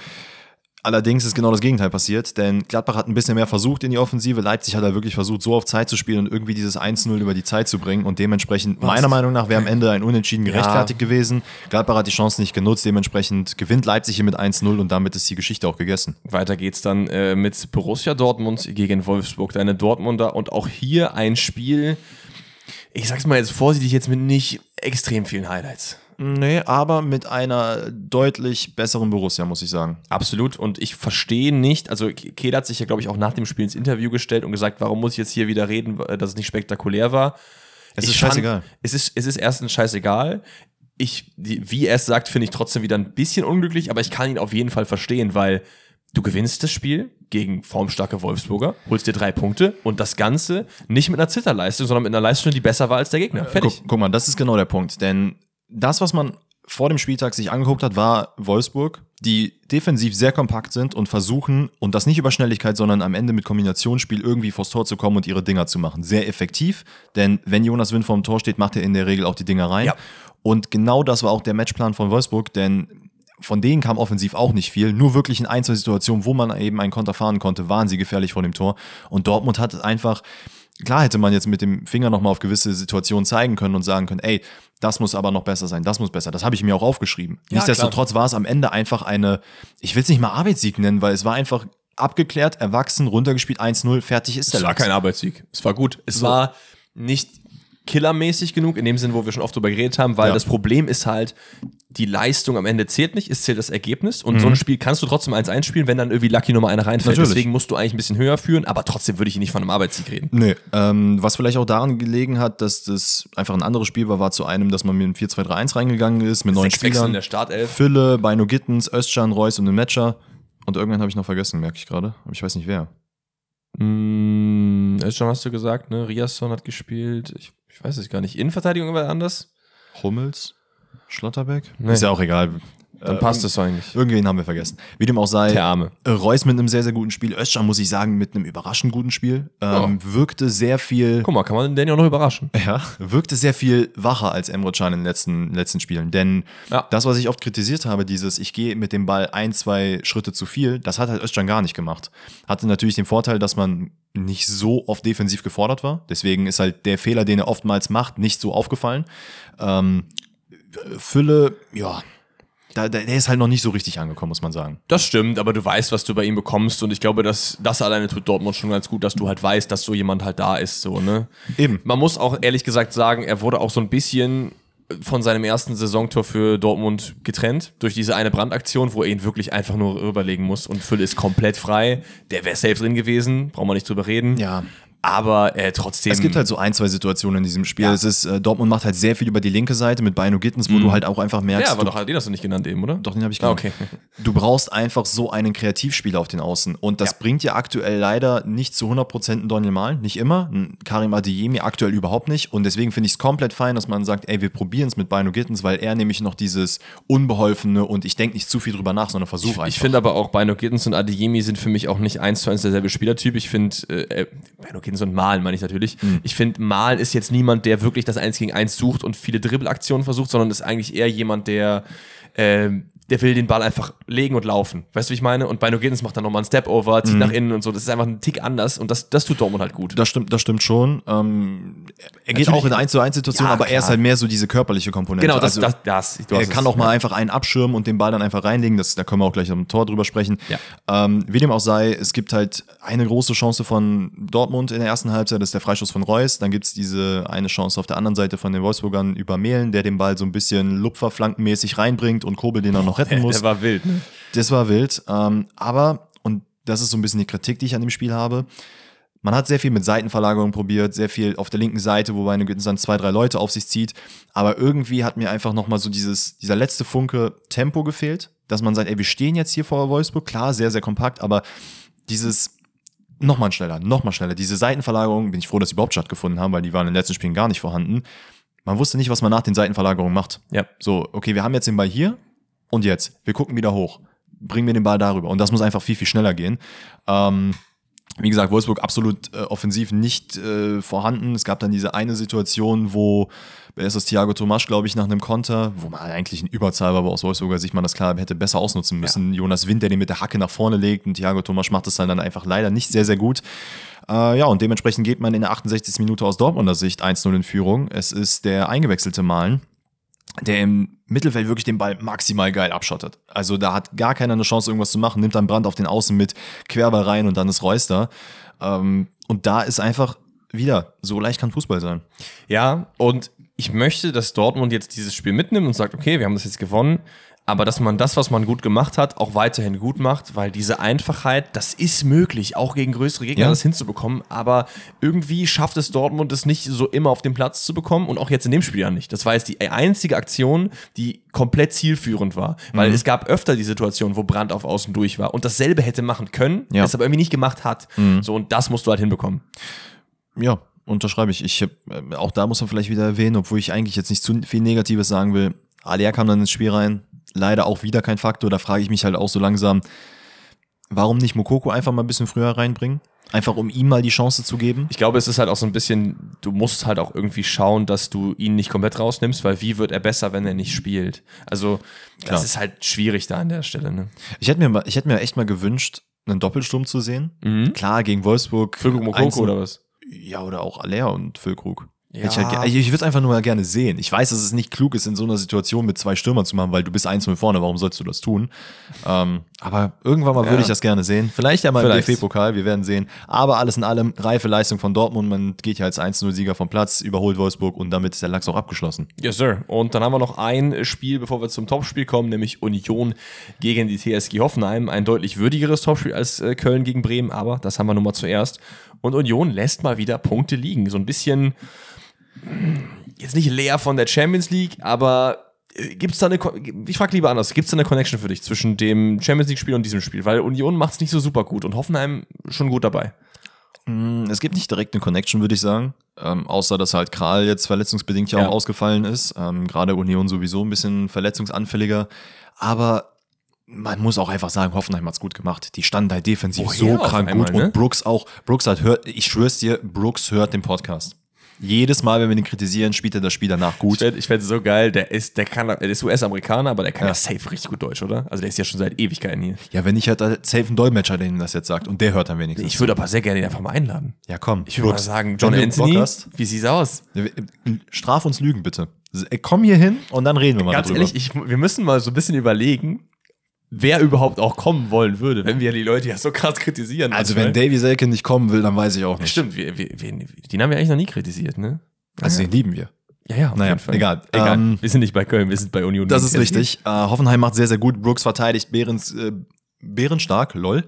Allerdings ist genau das Gegenteil passiert, denn Gladbach hat ein bisschen mehr versucht in die Offensive. Leipzig hat da wirklich versucht, so auf Zeit zu spielen und irgendwie dieses 1-0 über die Zeit zu bringen. Und dementsprechend, meiner Meinung nach, wäre am Ende ein Unentschieden gerechtfertigt gewesen. Gladbach hat die Chance nicht genutzt, dementsprechend gewinnt Leipzig hier mit 1-0 und damit ist die Geschichte auch gegessen. Weiter geht's dann äh, mit Borussia Dortmund gegen Wolfsburg, deine Dortmunder. Und auch hier ein Spiel, ich sag's mal jetzt vorsichtig, jetzt mit nicht extrem vielen Highlights. Nee, aber mit einer deutlich besseren Borussia, muss ich sagen. Absolut. Und ich verstehe nicht, also Kehl hat sich ja, glaube ich, auch nach dem Spiel ins Interview gestellt und gesagt, warum muss ich jetzt hier wieder reden, äh, dass es nicht spektakulär war. Es Ich ist fand, scheißegal. Es ist, es ist erstens scheißegal. Ich, wie er es sagt, finde ich trotzdem wieder ein bisschen unglücklich, aber ich kann ihn auf jeden Fall verstehen, weil du gewinnst das Spiel gegen formstarke Wolfsburger, holst dir drei Punkte und das Ganze nicht mit einer Zitterleistung, sondern mit einer Leistung, die besser war als der Gegner. Fertig. Guck, guck mal, das ist genau der Punkt. Denn das, was man vor dem Spieltag sich angeguckt hat, war Wolfsburg, die defensiv sehr kompakt sind und versuchen, und das nicht über Schnelligkeit, sondern am Ende mit Kombinationsspiel irgendwie vors Tor zu kommen und ihre Dinger zu machen. Sehr effektiv, denn wenn Jonas Wind vorm Tor steht, macht er in der Regel auch die Dinger rein. Ja. Und genau das war auch der Matchplan von Wolfsburg, denn von denen kam offensiv auch nicht viel. Nur wirklich in ein, zwei Situationen, wo man eben einen Konter fahren konnte, waren sie gefährlich vor dem Tor. Und Dortmund hat einfach, klar hätte man jetzt mit dem Finger nochmal auf gewisse Situationen zeigen können und sagen können, ey, das muss aber noch besser sein, das muss besser. Das habe ich mir auch aufgeschrieben. Ja, Nichtsdestotrotz war es am Ende einfach eine, ich will es nicht mal Arbeitssieg nennen, weil es war einfach abgeklärt, erwachsen, runtergespielt, 1-0, fertig ist der Es war Lachs. kein Arbeitssieg. Es war gut. Es So. war nicht killermäßig genug, in dem Sinn, wo wir schon oft drüber geredet haben, weil Ja. das Problem ist halt, die Leistung am Ende zählt nicht, es zählt das Ergebnis. Und so Mhm. ein Spiel kannst du trotzdem 1-1 spielen, wenn dann irgendwie Lucky Nummer eine reinfällt. Natürlich. Deswegen musst du eigentlich ein bisschen höher führen, aber trotzdem würde ich nicht von einem Arbeitssieg reden. Nee, ähm, was vielleicht auch daran gelegen hat, dass das einfach ein anderes Spiel war, war zu einem, dass man mit einem 4-2-3-1 reingegangen ist, mit neun Wechsel in Spielern. der Startelf. Fülle, Beino Gittens, Özcan, Reus und den Matcher. Und irgendwann habe ich noch vergessen, merke ich gerade. Aber ich weiß nicht wer. Mm, schon hast du gesagt, ne? Riasson hat gespielt. Ich, ich weiß es gar nicht. Innenverteidigung immer anders? Hummels? Schlotterbeck? Nee. Ist ja auch egal. Dann passt es eigentlich. Irgendwen haben wir vergessen. Wie dem auch sei. Der Arme. äh, Reus mit einem sehr, sehr guten Spiel. Özcan, muss ich sagen, mit einem überraschend guten Spiel. Ähm, Wirkte sehr viel. Guck mal, kann man den ja auch noch überraschen. Ja, wirkte sehr viel wacher als Emre Can in den letzten, letzten Spielen. Denn Ja. das, was ich oft kritisiert habe, dieses ich gehe mit dem Ball ein, zwei Schritte zu viel, das hat halt Özcan gar nicht gemacht. Hatte natürlich den Vorteil, dass man nicht so oft defensiv gefordert war. Deswegen ist halt der Fehler, den er oftmals macht, nicht so aufgefallen. Ähm, Fülle, ja, da, da, der ist halt noch nicht so richtig angekommen, muss man sagen. Das stimmt, aber du weißt, was du bei ihm bekommst und ich glaube, dass das alleine tut Dortmund schon ganz gut, dass du halt weißt, dass so jemand halt da ist, so, ne? Eben. Man muss auch ehrlich gesagt sagen, er wurde auch so ein bisschen von seinem ersten Saisontor für Dortmund getrennt durch diese eine Brandaktion, wo er ihn wirklich einfach nur rüberlegen muss und Fülle ist komplett frei. Der wäre safe drin gewesen, brauchen wir nicht drüber reden. Ja. Aber äh, trotzdem. Es gibt halt so ein, zwei Situationen in diesem Spiel. Ja. Es ist, äh, Dortmund macht halt sehr viel über die linke Seite mit Beino Gittens, wo du halt auch einfach merkst, ja, aber du, doch, den hast du nicht genannt eben, oder? Doch, den habe ich Ah, genannt. okay. (laughs) Du brauchst einfach so einen Kreativspieler auf den Außen. Und das Ja. bringt dir aktuell leider nicht zu 100% ein Daniel Malen. Nicht immer. Ein Karim Adeyemi aktuell überhaupt nicht. Und deswegen finde ich es komplett fein, dass man sagt, ey, wir probieren es mit Beino Gittens, weil er nämlich noch dieses Unbeholfene und ich denke nicht zu viel drüber nach, sondern versuch einfach. Ich finde aber auch Bino Gittens und Adeyemi sind für mich auch nicht eins zu eins derselbe Spielertyp. Ich finde, äh, äh, Bino Gittens und Malen meine ich natürlich. Ich finde, Malen ist jetzt niemand, der wirklich das Eins gegen Eins sucht und viele Dribbelaktionen versucht, sondern ist eigentlich eher jemand, der ähm, der will den Ball einfach legen und laufen. Weißt du, wie ich meine? Und Bino Gittens macht dann nochmal einen Step-Over, zieht mhm. nach innen und so. Das ist einfach ein Tick anders und das, das tut Dortmund halt gut. Das stimmt, das stimmt schon. Ähm, er geht Natürlich, auch in 1 zu 1 Situationen, ja, aber klar. er ist halt mehr so diese körperliche Komponente. Genau, das, also, das, das Er kann auch mal ja. einfach einen abschirmen und den Ball dann einfach reinlegen. Das, da können wir auch gleich am Tor drüber sprechen. Ja. Ähm, wie dem auch sei, es gibt halt eine große Chance von Dortmund in der ersten Halbzeit, das ist der Freischuss von Reus. Dann gibt es diese eine Chance auf der anderen Seite von den Wolfsburgern über Mehlen, der den Ball so ein bisschen lupferflankenmäßig reinbringt und Kobel den dann noch retten muss. Der war wild. Ne? Das war wild. Ähm, aber, und das ist so ein bisschen die Kritik, die ich an dem Spiel habe, man hat sehr viel mit Seitenverlagerung probiert, sehr viel auf der linken Seite, wobei eine dann zwei, drei Leute auf sich zieht. Aber irgendwie hat mir einfach nochmal so dieses, dieser letzte Funke Tempo gefehlt, dass man sagt, ey, wir stehen jetzt hier vor Wolfsburg, klar, sehr, sehr kompakt, aber dieses nochmal schneller, nochmal schneller. Diese Seitenverlagerung, bin ich froh, dass sie überhaupt stattgefunden haben, weil die waren in den letzten Spielen gar nicht vorhanden. Man wusste nicht, was man nach den Seitenverlagerungen macht. Ja. So, okay, wir haben jetzt den Ball hier und jetzt, wir gucken wieder hoch. Bringen wir den Ball darüber. Und das muss einfach viel, viel schneller gehen. Ähm, wie gesagt, Wolfsburg absolut äh, offensiv nicht äh, vorhanden. Es gab dann diese eine Situation, wo ist das Thiago Tomasch, glaube ich, nach einem Konter, wo man eigentlich ein Überzahl war, aber aus Wolfsburger Sicht man das klar hätte besser ausnutzen müssen. Ja. Jonas Wind, der den mit der Hacke nach vorne legt und Thiago Tomasch macht das dann, dann einfach leider nicht sehr, sehr gut. Äh, ja, und dementsprechend geht man in der 68. Minute aus Dortmunder Sicht 1-0 in Führung. Es ist der eingewechselte Malen, der im Mittelfeld wirklich den Ball maximal geil abschottet. Also da hat gar keiner eine Chance, irgendwas zu machen, nimmt dann Brand auf den Außen mit, Querball rein und dann ist Reus da. Ähm, und da ist einfach wieder, so leicht kann Fußball sein. Ja, und ich möchte, dass Dortmund jetzt dieses Spiel mitnimmt und sagt, okay, wir haben das jetzt gewonnen aber dass man das, was man gut gemacht hat, auch weiterhin gut macht, weil diese Einfachheit, das ist möglich, auch gegen größere Gegner ja. das hinzubekommen, aber irgendwie schafft es Dortmund es nicht so immer auf den Platz zu bekommen und auch jetzt in dem Spiel ja nicht. Das war jetzt die einzige Aktion, die komplett zielführend war, weil mhm. es gab öfter die Situation, wo Brand auf Außen durch war und dasselbe hätte machen können, ja. es aber irgendwie nicht gemacht hat. Mhm. So und das musst du halt hinbekommen. Ja, unterschreibe ich. Ich äh, auch da muss man vielleicht wieder erwähnen, obwohl ich eigentlich jetzt nicht zu viel Negatives sagen will. Alia kam dann ins Spiel rein, leider auch wieder kein Faktor. Da frage ich mich halt auch so langsam, warum nicht Mokoko einfach mal ein bisschen früher reinbringen? Einfach um ihm mal die Chance zu geben. Ich glaube, es ist halt auch so ein bisschen, du musst halt auch irgendwie schauen, dass du ihn nicht komplett rausnimmst, weil wie wird er besser, wenn er nicht spielt? Also, Klar. das ist halt schwierig da an der Stelle. Ne? Ich hätte mir, mal, ich hätte mir echt mal gewünscht, einen Doppelsturm zu sehen. Mhm. Klar, gegen Wolfsburg. Füllkrug Mokoko oder was? Ja, oder auch Aller und Füllkrug. Ja. Ich, halt, ich würde es einfach nur mal gerne sehen. Ich weiß, dass es nicht klug ist, in so einer Situation mit zwei Stürmern zu machen, weil du bist 1-0 vorne, warum sollst du das tun? Ähm, aber irgendwann mal ja. würde ich das gerne sehen. Vielleicht ja mal Vielleicht. im DFB-Pokal, wir werden sehen. Aber alles in allem, reife Leistung von Dortmund. Man geht ja als 1-0-Sieger vom Platz, überholt Wolfsburg und damit ist der Lachs auch abgeschlossen. Yes, sir. Und dann haben wir noch ein Spiel, bevor wir zum Topspiel kommen, nämlich Union gegen die TSG Hoffenheim. Ein deutlich würdigeres Topspiel als äh, Köln gegen Bremen, aber das haben wir nun mal zuerst. Und Union lässt mal wieder Punkte liegen. So ein bisschen jetzt nicht leer von der Champions League, aber äh, gibt es da eine, ich frage lieber anders, gibt es da eine Connection für dich zwischen dem Champions League-Spiel und diesem Spiel? Weil Union macht es nicht so super gut und Hoffenheim schon gut dabei. Mm, es gibt nicht direkt eine Connection, würde ich sagen. Ähm, außer, dass halt Kral jetzt verletzungsbedingt ja, ja. auch ausgefallen ist. Ähm, Gerade Union sowieso ein bisschen verletzungsanfälliger. Aber man muss auch einfach sagen, Hoffenheim hat's gut gemacht. Die standen halt defensiv oh, so krank gut. Ne? Und Brooks auch. Brooks hat hört, ich schwör's dir, Brooks hört den Podcast. Jedes Mal, wenn wir den kritisieren, spielt er das Spiel danach gut. Ich fände es so geil, der ist, der kann, der ist US-Amerikaner, aber der kann ja. ja. safe richtig gut Deutsch, oder? Also der ist ja schon seit Ewigkeiten hier. Ja, wenn ich halt safe einen Dolmetscher, der ihm das jetzt sagt und der hört dann wenigstens. Ich würde aber sehr gerne ihn einfach mal einladen. Ja, komm. Ich würde mal sagen, John Anthony, wie sieht's aus? Straf uns Lügen bitte. Komm hier hin und dann reden wir mal Ganz darüber. ehrlich, ich, wir müssen mal so ein bisschen überlegen, wer überhaupt auch kommen wollen würde, wenn wir die Leute ja so krass kritisieren. Also wenn Davy Selke nicht kommen will, dann weiß ich auch nicht. Stimmt, wir, wir, wir, den haben wir eigentlich noch nie kritisiert, ne? Also den lieben wir. Ja, ja, auf naja, jeden Fall. egal. egal. Ähm, wir sind nicht bei Köln, wir sind bei Union. Das ist richtig. Äh, Hoffenheim macht sehr, sehr gut. Brooks verteidigt, Behrens, äh, Behrenstark, lol.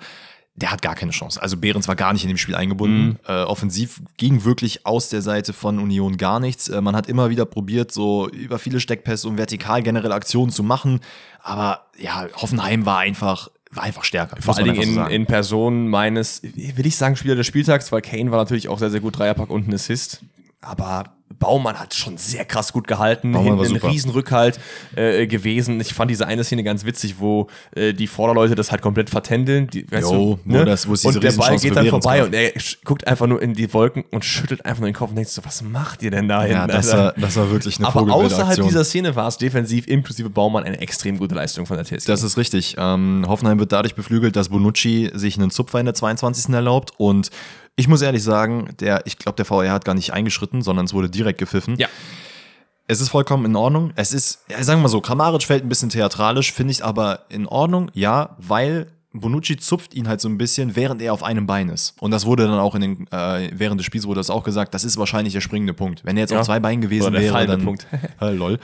Der hat gar keine Chance. Also Behrens war gar nicht in dem Spiel eingebunden. Mhm. Äh, offensiv ging wirklich aus der Seite von Union gar nichts. Äh, man hat immer wieder probiert, so über viele Steckpässe und vertikal generelle Aktionen zu machen. Aber ja, Hoffenheim war einfach war einfach stärker. Vor allen Dingen in, in Person meines, will ich sagen, Spieler des Spieltags, weil Kane war natürlich auch sehr, sehr gut, Dreierpack und ein Assist. Aber Baumann hat schon sehr krass gut gehalten. Baumann Hinten ein. Riesenrückhalt äh, gewesen. Ich fand diese eine Szene ganz witzig, wo äh, die Vorderleute das halt komplett vertändeln. Die, weißt Jo, du, ne? wo das- und der Ball geht dann vorbei gab. und er guckt einfach nur in die Wolken und schüttelt einfach nur den Kopf und denkt so, was macht ihr denn da Ja, hinten? das Alter? war, das war wirklich eine Aber außerhalb dieser Szene war es defensiv inklusive Baumann eine extrem gute Leistung von der TSG. Das ist richtig. Ähm, Hoffenheim wird dadurch beflügelt, dass Bonucci sich einen Zupfer in der 22. erlaubt. Und ich muss ehrlich sagen, der, ich glaube, der VR hat gar nicht eingeschritten, sondern es wurde direkt gepfiffen. ja. Es ist vollkommen in Ordnung. Es ist, ja, sagen wir mal so, Kramaric fällt ein bisschen theatralisch, finde ich aber in Ordnung, ja, weil Bonucci zupft ihn halt so ein bisschen, während er auf einem Bein ist. Und das wurde dann auch in den, äh, während des Spiels wurde das auch gesagt, das ist wahrscheinlich der springende Punkt. Wenn er jetzt Ja. auf zwei Beinen gewesen Oder der wäre, dann. Punkt. (laughs) äh, lol.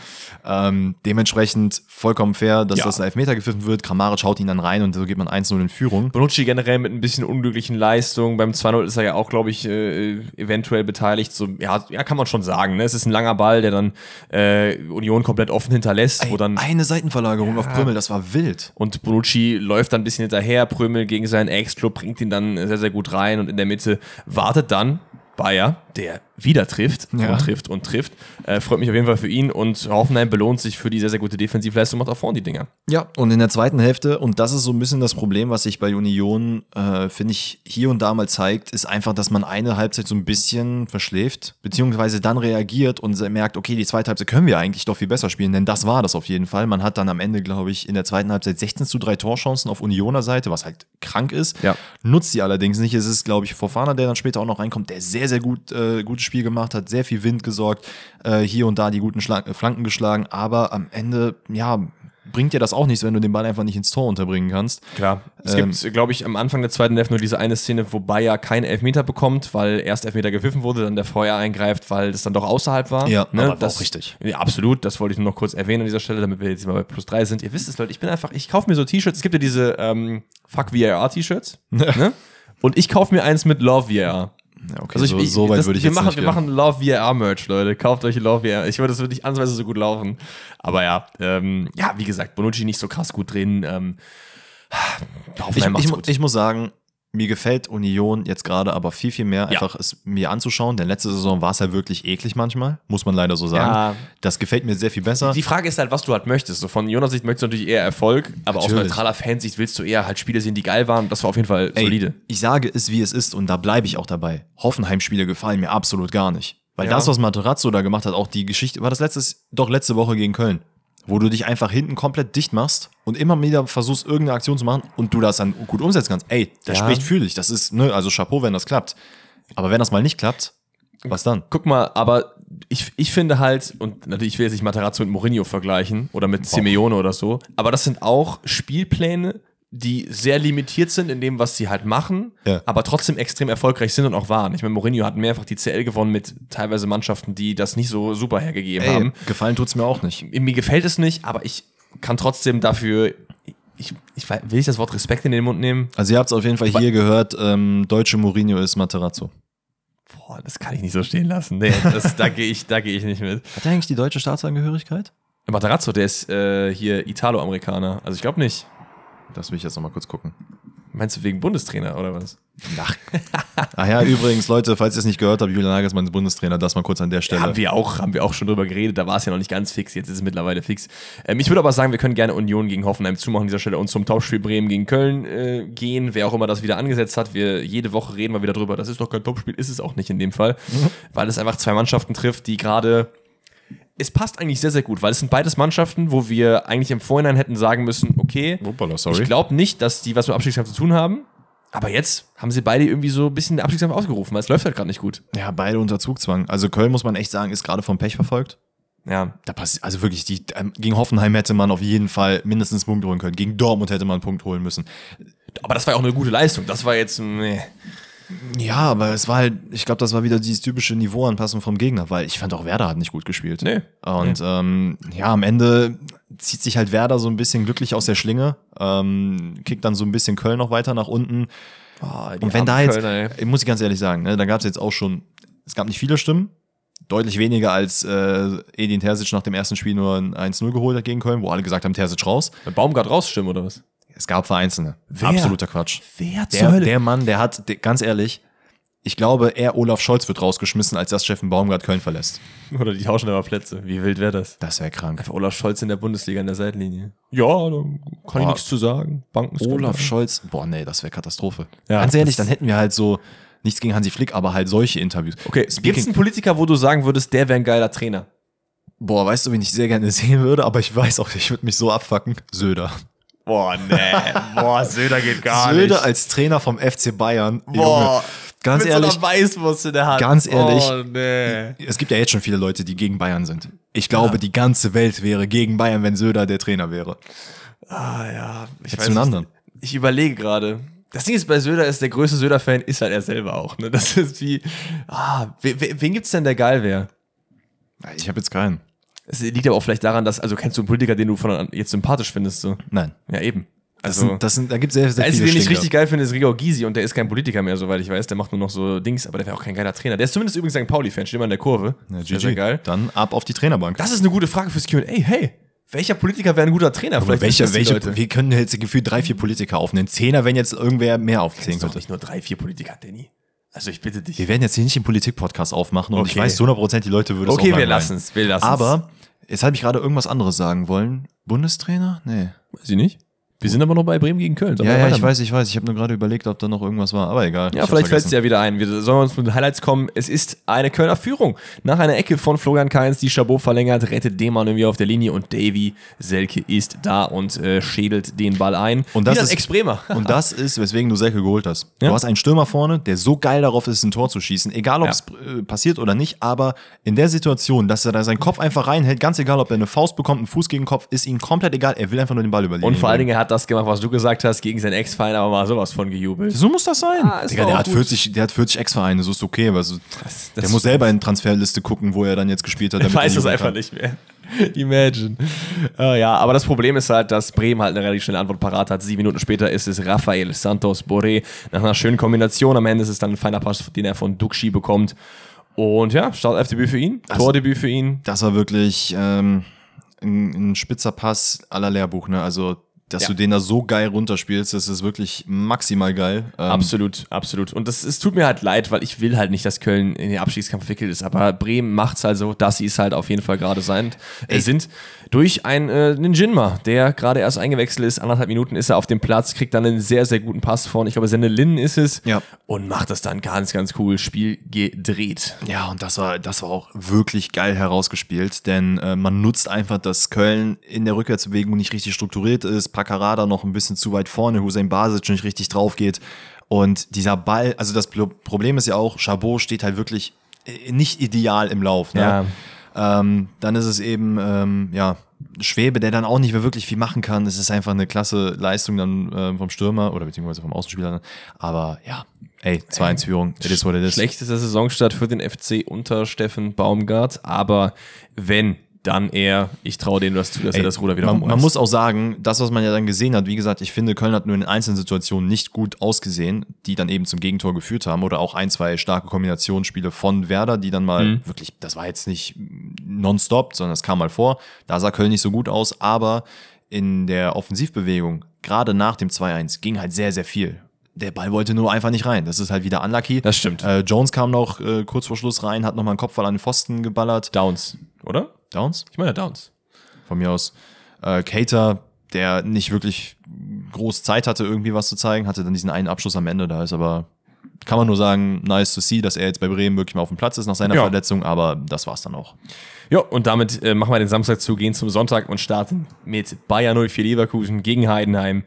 Ähm, dementsprechend vollkommen fair, dass Ja. das ein Elfmeter gepfiffen wird. Kramaric haut ihn dann rein und so geht man 1-0 in Führung. Bonucci generell mit ein bisschen unglücklichen Leistungen. Beim 2-0 ist er ja auch, glaube ich, äh, eventuell beteiligt. So, ja, ja, kann man schon sagen. Ne? Es ist ein langer Ball, der dann äh, Union komplett offen hinterlässt, wo dann Eine Seitenverlagerung auf Prömel, das war wild. und Bonucci läuft dann ein bisschen hinterher, Prömel gegen seinen Ex-Club, bringt ihn dann sehr, sehr gut rein und in der Mitte wartet dann Bayer, der wieder trifft Ja. und trifft und trifft. Äh, freut mich auf jeden Fall für ihn und Hoffenheim belohnt sich für die sehr, sehr gute Defensivleistung, macht auch vorne die Dinger. Ja, und in der zweiten Hälfte, und das ist so ein bisschen das Problem, was sich bei Union, äh, finde ich, hier und da mal zeigt, ist einfach, dass man eine Halbzeit so ein bisschen verschläft, beziehungsweise dann reagiert und merkt, okay, die zweite Halbzeit können wir eigentlich doch viel besser spielen, denn das war das auf jeden Fall. Man hat dann am Ende, glaube ich, in der zweiten Halbzeit 16 zu 3 Torchancen auf Unioner Seite, was halt krank ist. Ja. Nutzt die allerdings nicht. Es ist, glaube ich, Fofana, der dann später auch noch reinkommt, der sehr, sehr gut, äh, gutes Spiel gemacht hat, sehr viel Wind gesorgt, äh, hier und da die guten Schla äh, Flanken geschlagen, aber am Ende, ja, bringt dir das auch nichts, wenn du den Ball einfach nicht ins Tor unterbringen kannst. Klar. Es Ähm, gibt, glaube ich, am Anfang der zweiten Hälfte nur diese eine Szene, wo Bayer keinen Elfmeter bekommt, weil erst Elfmeter gepfiffen wurde, dann der Feuer eingreift, weil das dann doch außerhalb war. Ja, ne? aber das, auch richtig. Ja, absolut. Das wollte ich nur noch kurz erwähnen an dieser Stelle, damit wir jetzt mal bei plus drei sind. Ihr wisst es, Leute, ich bin einfach, ich kaufe mir so T-Shirts. Es gibt ja diese ähm, Fuck VAR-T-Shirts. (laughs) ne? Und ich kaufe mir eins mit Love VAR. Ja, okay, Also ich, so, so weit das, würde ich wir jetzt machen, nicht Wir gehen. machen Love VAR Merch, Leute. Kauft euch Love VAR. Ich würde, das würde nicht ansatzweise so gut laufen. Aber ja, ähm, ja, wie gesagt, Bonucci nicht so krass gut drin. Ähm, (sighs) Ich, ich, ich muss sagen, mir gefällt Union jetzt gerade aber viel, viel mehr, Ja. einfach es mir anzuschauen, denn letzte Saison war es halt wirklich eklig manchmal, muss man leider so sagen. Ja. Das gefällt mir sehr viel besser. Die Frage ist halt, was du halt möchtest. So von Jonas Sicht möchtest du natürlich eher Erfolg, aber aus Natürlich. neutraler Fansicht willst du eher halt Spiele sehen, die geil waren. Das war auf jeden Fall Ey, solide. Ich sage es, wie es ist und da bleibe ich auch dabei. Hoffenheim-Spiele gefallen mir absolut gar nicht. Weil Ja. das, was Materazzo da gemacht hat, auch die Geschichte, war das letztes, doch letzte Woche gegen Köln, wo du dich einfach hinten komplett dicht machst und immer wieder versuchst, irgendeine Aktion zu machen und du das dann gut umsetzen kannst. Ey, das Ja. spricht für dich. Das ist, ne, also Chapeau, wenn das klappt. Aber wenn das mal nicht klappt, was dann? Guck mal, aber ich, ich finde halt, und natürlich ich will jetzt nicht Materazzo mit Mourinho vergleichen oder mit Simeone oder so, aber das sind auch Spielpläne, die sehr limitiert sind in dem, was sie halt machen, Ja. aber trotzdem extrem erfolgreich sind und auch waren. Ich meine, Mourinho hat mehrfach die CL gewonnen mit teilweise Mannschaften, die das nicht so super hergegeben haben. Ey, gefallen tut's mir auch nicht. mir gefällt es nicht, aber ich kann trotzdem dafür, ich, ich will ich das Wort Respekt in den Mund nehmen? Also ihr habt es auf jeden Fall hier gehört, ähm, deutsche Mourinho ist Materazzo. Boah, das kann ich nicht so stehen lassen. Nee, das, da gehe ich, da gehe ich nicht mit. Hat er eigentlich die deutsche Staatsangehörigkeit? Materazzo, der ist äh, hier Italo-Amerikaner. Also ich glaube nicht. Das will ich jetzt nochmal kurz gucken. Meinst du wegen Bundestrainer oder was? Ach. Ach ja, übrigens, Leute, falls ihr es nicht gehört habt, Julian Nagelsmann ist Bundestrainer, das mal kurz an der Stelle. Haben wir auch, haben wir auch schon drüber geredet. Da war es ja noch nicht ganz fix. Jetzt ist es mittlerweile fix. Ähm, ich würde aber sagen, wir können gerne Union gegen Hoffenheim zumachen an dieser Stelle und zum Topspiel Bremen gegen Köln äh, gehen. Wer auch immer das wieder angesetzt hat, wir jede Woche reden wir wieder drüber. Das ist doch kein Topspiel, ist es auch nicht in dem Fall, weil es einfach zwei Mannschaften trifft, die gerade es passt eigentlich sehr, sehr gut, weil es sind beides Mannschaften, wo wir eigentlich im Vorhinein hätten sagen müssen, okay, Hoppala, ich glaube nicht, dass die was mit Abstiegskampf zu tun haben, aber jetzt haben sie beide irgendwie so ein bisschen den Abstiegskampf ausgerufen, weil es läuft halt gerade nicht gut. Ja, beide unter Zugzwang. Also Köln, muss man echt sagen, ist gerade vom Pech verfolgt. Ja, Da passiert, also wirklich, die, ähm, gegen Hoffenheim hätte man auf jeden Fall mindestens einen Punkt holen können. Gegen Dortmund hätte man einen Punkt holen müssen. aber das war ja auch eine gute Leistung. Das war jetzt, meh. Ja, aber es war halt, ich glaube, das war wieder dieses typische Niveauanpassen vom Gegner, weil ich fand auch Werder hat nicht gut gespielt. Nee. Und Ähm, ja, am Ende zieht sich halt Werder so ein bisschen glücklich aus der Schlinge, ähm, kickt dann so ein bisschen Köln noch weiter nach unten. Oh, Und wenn da jetzt, Kölner, muss ich ganz ehrlich sagen, ne, da gab es jetzt auch schon, es gab nicht viele Stimmen, deutlich weniger als äh, Edin Terzic nach dem ersten Spiel nur ein 1-0 geholt hat gegen Köln, wo alle gesagt haben, Terzic raus. Der Baumgart rausstimmen oder was? Es gab Vereinzelte. Wer? Absoluter Quatsch. Wer Der, der Mann, der hat, der, ganz ehrlich, Ich glaube, eher Olaf Scholz wird rausgeschmissen, als dass Steffen Baumgart Köln verlässt. Oder die tauschen aber Plätze. Wie wild wäre das? Das wäre krank. Einfach Olaf Scholz in der Bundesliga in der Seitenlinie. Ja, da kann ich Boah. nichts zu sagen. Banken Olaf Scholz, boah, nee, das wäre Katastrophe. Ja, Ganz ehrlich, das- dann hätten wir halt so, nichts gegen Hansi Flick, aber halt solche Interviews. Okay, gibt es einen Politiker, wo du sagen würdest, der wäre ein geiler Trainer? boah, weißt du, wen ich sehr gerne (laughs) sehen würde, aber ich weiß auch, ich würde mich so abfacken. Söder. Boah, nee. Boah, Söder geht gar Söder als Trainer vom FC Bayern. Junge, Boah, ganz mit ehrlich, so Weißwurst in der Hand. Ganz ehrlich. Oh, nee. es gibt ja jetzt schon viele Leute, die gegen Bayern sind. Ich glaube, die ganze Welt wäre gegen Bayern, wenn Söder der Trainer wäre. Ah, ja. Ich Hättest du einen anderen? Ich überlege gerade. Das Ding ist, bei Söder ist der größte Söder-Fan, ist halt er selber auch. Ne? Das ist wie, ah, wen, wen wen gibt's denn, der geil wäre? Ich habe jetzt keinen. Es liegt aber auch vielleicht daran, dass, also kennst du einen Politiker, den du von jetzt sympathisch findest? So? Nein. Ja, eben. Das Also, sind, das sind, da gibt es sehr, sehr viele den ich richtig geil finde, ist Gregor Gysi und der ist kein Politiker mehr, soweit ich weiß. Der macht nur noch so Dings, aber der wäre auch kein geiler Trainer. Der ist zumindest übrigens St. Pauli-Fan, steht immer in der Kurve. Ja, sehr, sehr GG. geil. Dann ab auf die Trainerbank. Das ist eine gute Frage fürs QA. Hey, welcher Politiker wäre ein guter Trainer? Aber wissen welche, das die welche, wir können jetzt gefühlt drei, vier Politiker aufnehmen. Zehner, wenn jetzt irgendwer mehr Das aufzählen ist doch könnte. nicht nur drei, vier Politiker, Danny. Also ich bitte dich. Wir werden jetzt hier nicht den Politik-Podcast aufmachen und ich Okay. weiß zu 100% die Leute würden es Okay, wir lassen es. Wir lassen Aber jetzt habe ich gerade irgendwas anderes sagen wollen. Bundestrainer? Nee. Weiß ich nicht. Wir sind aber noch bei Bremen gegen Köln. Ja, ja, ich weiß, ich weiß. Ich habe nur gerade überlegt, ob da noch irgendwas war. Aber egal. Ja, Ich vielleicht fällt es ja wieder ein. Wir sollen uns mit den Highlights kommen. Es ist eine Kölner Führung. Nach einer Ecke von Florian Kainz, die Chabot verlängert, rettet Demann irgendwie auf der Linie und Davy Selke ist da und äh, schädelt den Ball ein. Und das ein ist- Ex-Bremer. (laughs) Und das ist, weswegen du Selke geholt hast. Ja. Du hast einen Stürmer vorne, der so geil darauf ist, ein Tor zu schießen. Egal, ob Ja. es äh, passiert oder nicht, aber in der Situation, dass er da seinen Kopf einfach reinhält, ganz egal, ob er eine Faust bekommt, einen Fuß gegen den Kopf, ist ihm komplett egal. Er will einfach nur den Ball überlegen. Und vor allen Dingen, er hat das gemacht, was du gesagt hast, gegen seinen Ex-Verein, aber mal sowas von gejubelt. So muss das sein. Ah, Digga, der hat, gut. 40, der hat 40 Ex-Vereine, so ist okay. Aber so, das der muss selber in Transferliste gucken, wo er dann jetzt gespielt hat. Ich (laughs) damit er weiß das jubeln einfach kann. nicht mehr. (laughs) Imagine. Äh, ja, aber das Problem ist halt, dass Bremen halt eine relativ schnelle Antwort parat hat. Sieben Minuten später ist es Rafael Santos Boré. Nach einer schönen Kombination. Am Ende ist es dann ein feiner Pass, den er von Duxi bekommt. Und ja, Startelfdebüt für ihn, Also- Tordebüt für ihn. Das war wirklich ähm, ein, ein spitzer Pass aller Lehrbuch. Ne? Also, dass Ja. du den da so geil runterspielst, das ist wirklich maximal geil. Ähm, Absolut, absolut. Und das, es tut mir halt leid, weil ich will halt nicht, dass Köln in den Abstiegskampf verwickelt ist. Aber Bremen macht's halt so, dass sie es halt auf jeden Fall gerade sein, äh, sind. Durch ein, äh, einen Jinma, der gerade erst eingewechselt ist. Anderthalb Minuten ist er auf dem Platz, kriegt dann einen sehr, sehr guten Pass von, ich glaube, Senne Lin ist es. Ja. Und macht das dann ganz, ganz cool. Spiel gedreht. Ja, und das war, das war auch wirklich geil herausgespielt, denn äh, man nutzt einfach, dass Köln in der Rückwärtsbewegung nicht richtig strukturiert ist, Paccarada noch ein bisschen zu weit vorne, Hussein Basic nicht richtig drauf geht. Und dieser Ball, also das Pro- Problem ist ja auch, Chabot steht halt wirklich äh, nicht ideal im Lauf. Ne? Ja. Ähm, dann ist es eben, ähm, ja, Schwebe, der dann auch nicht mehr wirklich viel machen kann. Es ist einfach eine klasse Leistung dann äh, vom Stürmer oder beziehungsweise vom Außenspieler. Aber ja, ey, 2-1 Führung, it is what it is. Schlechtester Saisonstart für den FC unter Steffen Baumgart. Aber wenn, dann eher, ich traue denen das zu, dass er Ey, das Ruder wieder man, man muss auch sagen, das, was man ja dann gesehen hat, wie gesagt, ich finde, Köln hat nur in einzelnen Situationen nicht gut ausgesehen, die dann eben zum Gegentor geführt haben oder auch ein, zwei starke Kombinationsspiele von Werder, die dann mal Mhm. wirklich, das war jetzt nicht nonstop, sondern es kam mal vor. Da sah Köln nicht so gut aus, aber in der Offensivbewegung, gerade nach dem 2-1, ging halt sehr, sehr viel. Der Ball wollte nur einfach nicht rein. Das ist halt wieder unlucky. Das stimmt. Äh, Jones kam noch äh, kurz vor Schluss rein, hat nochmal einen Kopfball an den Pfosten geballert. Downs, oder? Downs? Ich meine Downs. von mir aus. Äh, Cater, der nicht wirklich groß Zeit hatte, irgendwie was zu zeigen, hatte dann diesen einen Abschluss am Ende. Da ist aber, kann man nur sagen, nice to see, dass er jetzt bei Bremen wirklich mal auf dem Platz ist nach seiner Ja. Verletzung, aber das war's dann auch. Ja, und damit äh, machen wir den Samstag zu, gehen zum Sonntag und starten mit Bayern 04 Leverkusen gegen Heidenheim.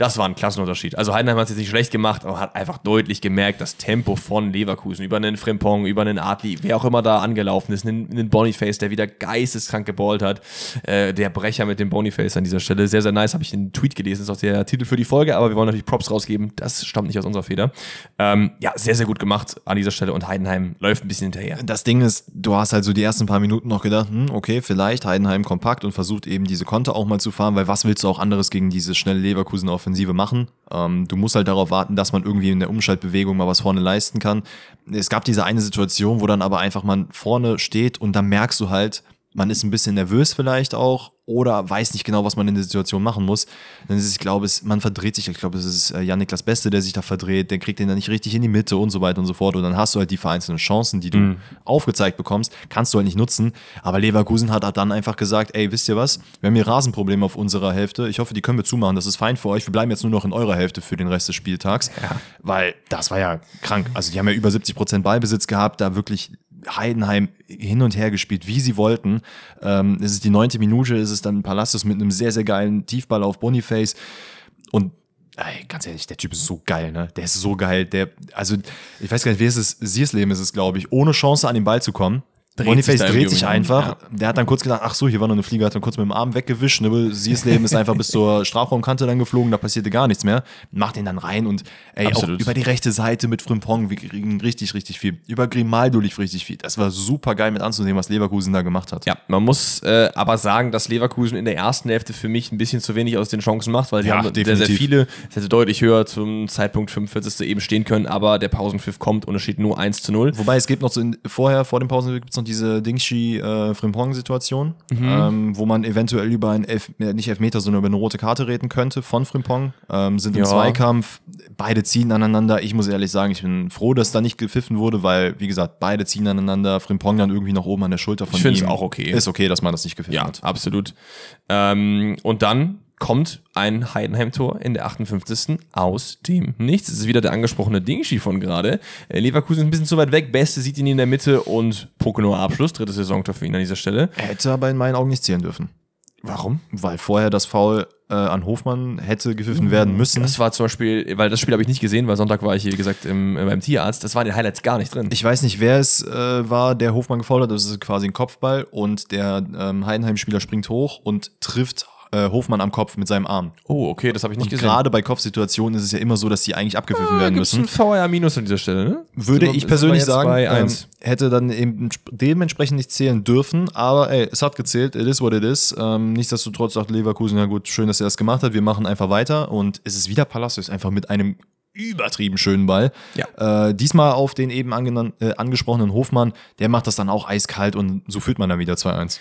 Das war ein Klassenunterschied. Also Heidenheim hat es jetzt nicht schlecht gemacht, aber hat einfach deutlich gemerkt, das Tempo von Leverkusen über einen Frimpong, über einen Adli, wer auch immer da angelaufen ist, einen, einen Boniface, der wieder geisteskrank geballt hat. Äh, der Brecher mit dem Boniface an dieser Stelle. Sehr, sehr nice, habe ich den Tweet gelesen, ist auch der Titel für die Folge, aber wir wollen natürlich Props rausgeben. Das stammt nicht aus unserer Feder. Ähm, ja, sehr, sehr gut gemacht an dieser Stelle und Heidenheim läuft ein bisschen hinterher. Das Ding ist, du hast halt so die ersten paar Minuten noch gedacht, hm, okay, vielleicht Heidenheim kompakt und versucht eben diese Konter auch mal zu fahren, weil was willst du auch anderes gegen diese schnelle Leverkusen-Offensive machen? Ähm, du musst halt darauf warten, dass man irgendwie in der Umschaltbewegung mal was vorne leisten kann. Es gab diese eine Situation, wo dann aber einfach man vorne steht und dann merkst du halt, man ist ein bisschen nervös vielleicht auch oder weiß nicht genau, was man in der Situation machen muss, dann ist es, ich glaube, es, man verdreht sich. Ich glaube, es ist äh, Jan-Niklas Beste, der sich da verdreht, der kriegt den dann nicht richtig in die Mitte und so weiter und so fort. Und dann hast du halt die vereinzelten Chancen, die du mhm. aufgezeigt bekommst, kannst du halt nicht nutzen. Aber Leverkusen hat dann einfach gesagt, ey, wisst ihr was? Wir haben hier Rasenprobleme auf unserer Hälfte. Ich hoffe, die können wir zumachen. Das ist fein für euch. Wir bleiben jetzt nur noch in eurer Hälfte für den Rest des Spieltags. Ja. Weil das war ja krank. Also die haben ja über 70 Prozent Ballbesitz gehabt, da wirklich Heidenheim hin und her gespielt, wie sie wollten. Ähm, es ist die neunte Minute, es ist dann Palastus mit einem sehr, sehr geilen Tiefball auf Boniface. Und ey, ganz ehrlich, der Typ ist so geil, ne? Der ist so geil. Der, also, ich weiß gar nicht, wie ist es? Siersleben ist es, glaube ich, ohne Chance an den Ball zu kommen dreht Boniface sich dreht sich einfach. Ja. Der hat dann kurz gedacht, ach so, hier war noch eine Fliege, hat dann kurz mit dem Arm weggewischt. Ne? Sie's Leben ist einfach bis zur (laughs) Strafraumkante dann geflogen, da passierte gar nichts mehr. Macht den dann rein und ey, Absolut. auch über die rechte Seite mit Frimpong, wir kriegen richtig, richtig viel. Über Grimaldo lief richtig viel. Das war super geil mit anzusehen, was Leverkusen da gemacht hat. Ja, man muss äh, aber sagen, dass Leverkusen in der ersten Hälfte für mich ein bisschen zu wenig aus den Chancen macht, weil die ja, haben definitiv. sehr, sehr viele. Es hätte deutlich höher zum Zeitpunkt 45. eben stehen können, aber der Pausenpfiff kommt und es steht nur 1 zu 0. Wobei es gibt noch so in, vorher, vor dem Pausenpfiff gibt es noch diese Dingschi äh, Frimpong-Situation, mhm. ähm, wo man eventuell über ein Elf, äh, nicht Elfmeter, sondern über eine rote Karte reden könnte von Frimpong. Ähm, sind im ja. Zweikampf, beide ziehen aneinander. Ich muss ehrlich sagen, ich bin froh, dass da nicht gepfiffen wurde, weil, wie gesagt, beide ziehen aneinander. Frimpong dann irgendwie noch oben an der Schulter von ich ihm. Ich finde es auch okay. Ist okay, dass man das nicht gepfiffen ja, hat. Absolut. Ähm, und dann kommt ein Heidenheim-Tor in der 58. aus dem Nichts. Es ist wieder der angesprochene Dingshi von gerade. Äh, Leverkusen ist ein bisschen zu weit weg. Beste sieht ihn in der Mitte und Pocono Abschluss. Drittes Saisontor für ihn an dieser Stelle. Hätte aber in meinen Augen nicht zählen dürfen. Warum? Weil vorher das Foul äh, an Hofmann hätte gepfiffen werden müssen. Das war zum Beispiel, weil das Spiel habe ich nicht gesehen, weil Sonntag war ich, wie gesagt, im, äh, beim Tierarzt. Das war in den Highlights gar nicht drin. Ich weiß nicht, wer es äh, war, der Hofmann gefault hat. Das ist quasi ein Kopfball und der ähm, Heidenheim-Spieler springt hoch und trifft äh, Hofmann am Kopf mit seinem Arm. Oh, okay, das habe ich nicht und gesehen. Gerade bei Kopfsituationen ist es ja immer so, dass die eigentlich abgepfiffen ah, werden müssen. ein VR minus an dieser Stelle, ne? Würde so, ich persönlich sagen, ähm, hätte dann eben dementsprechend nicht zählen dürfen, aber ey, es hat gezählt, it is what it is. Ähm, nichtsdestotrotz sagt Leverkusen, ja gut, schön, dass er das gemacht hat, wir machen einfach weiter und es ist wieder Palacios einfach mit einem übertrieben schönen Ball. Ja. Äh, diesmal auf den eben äh, angesprochenen Hofmann, der macht das dann auch eiskalt und so führt man dann wieder 2-1.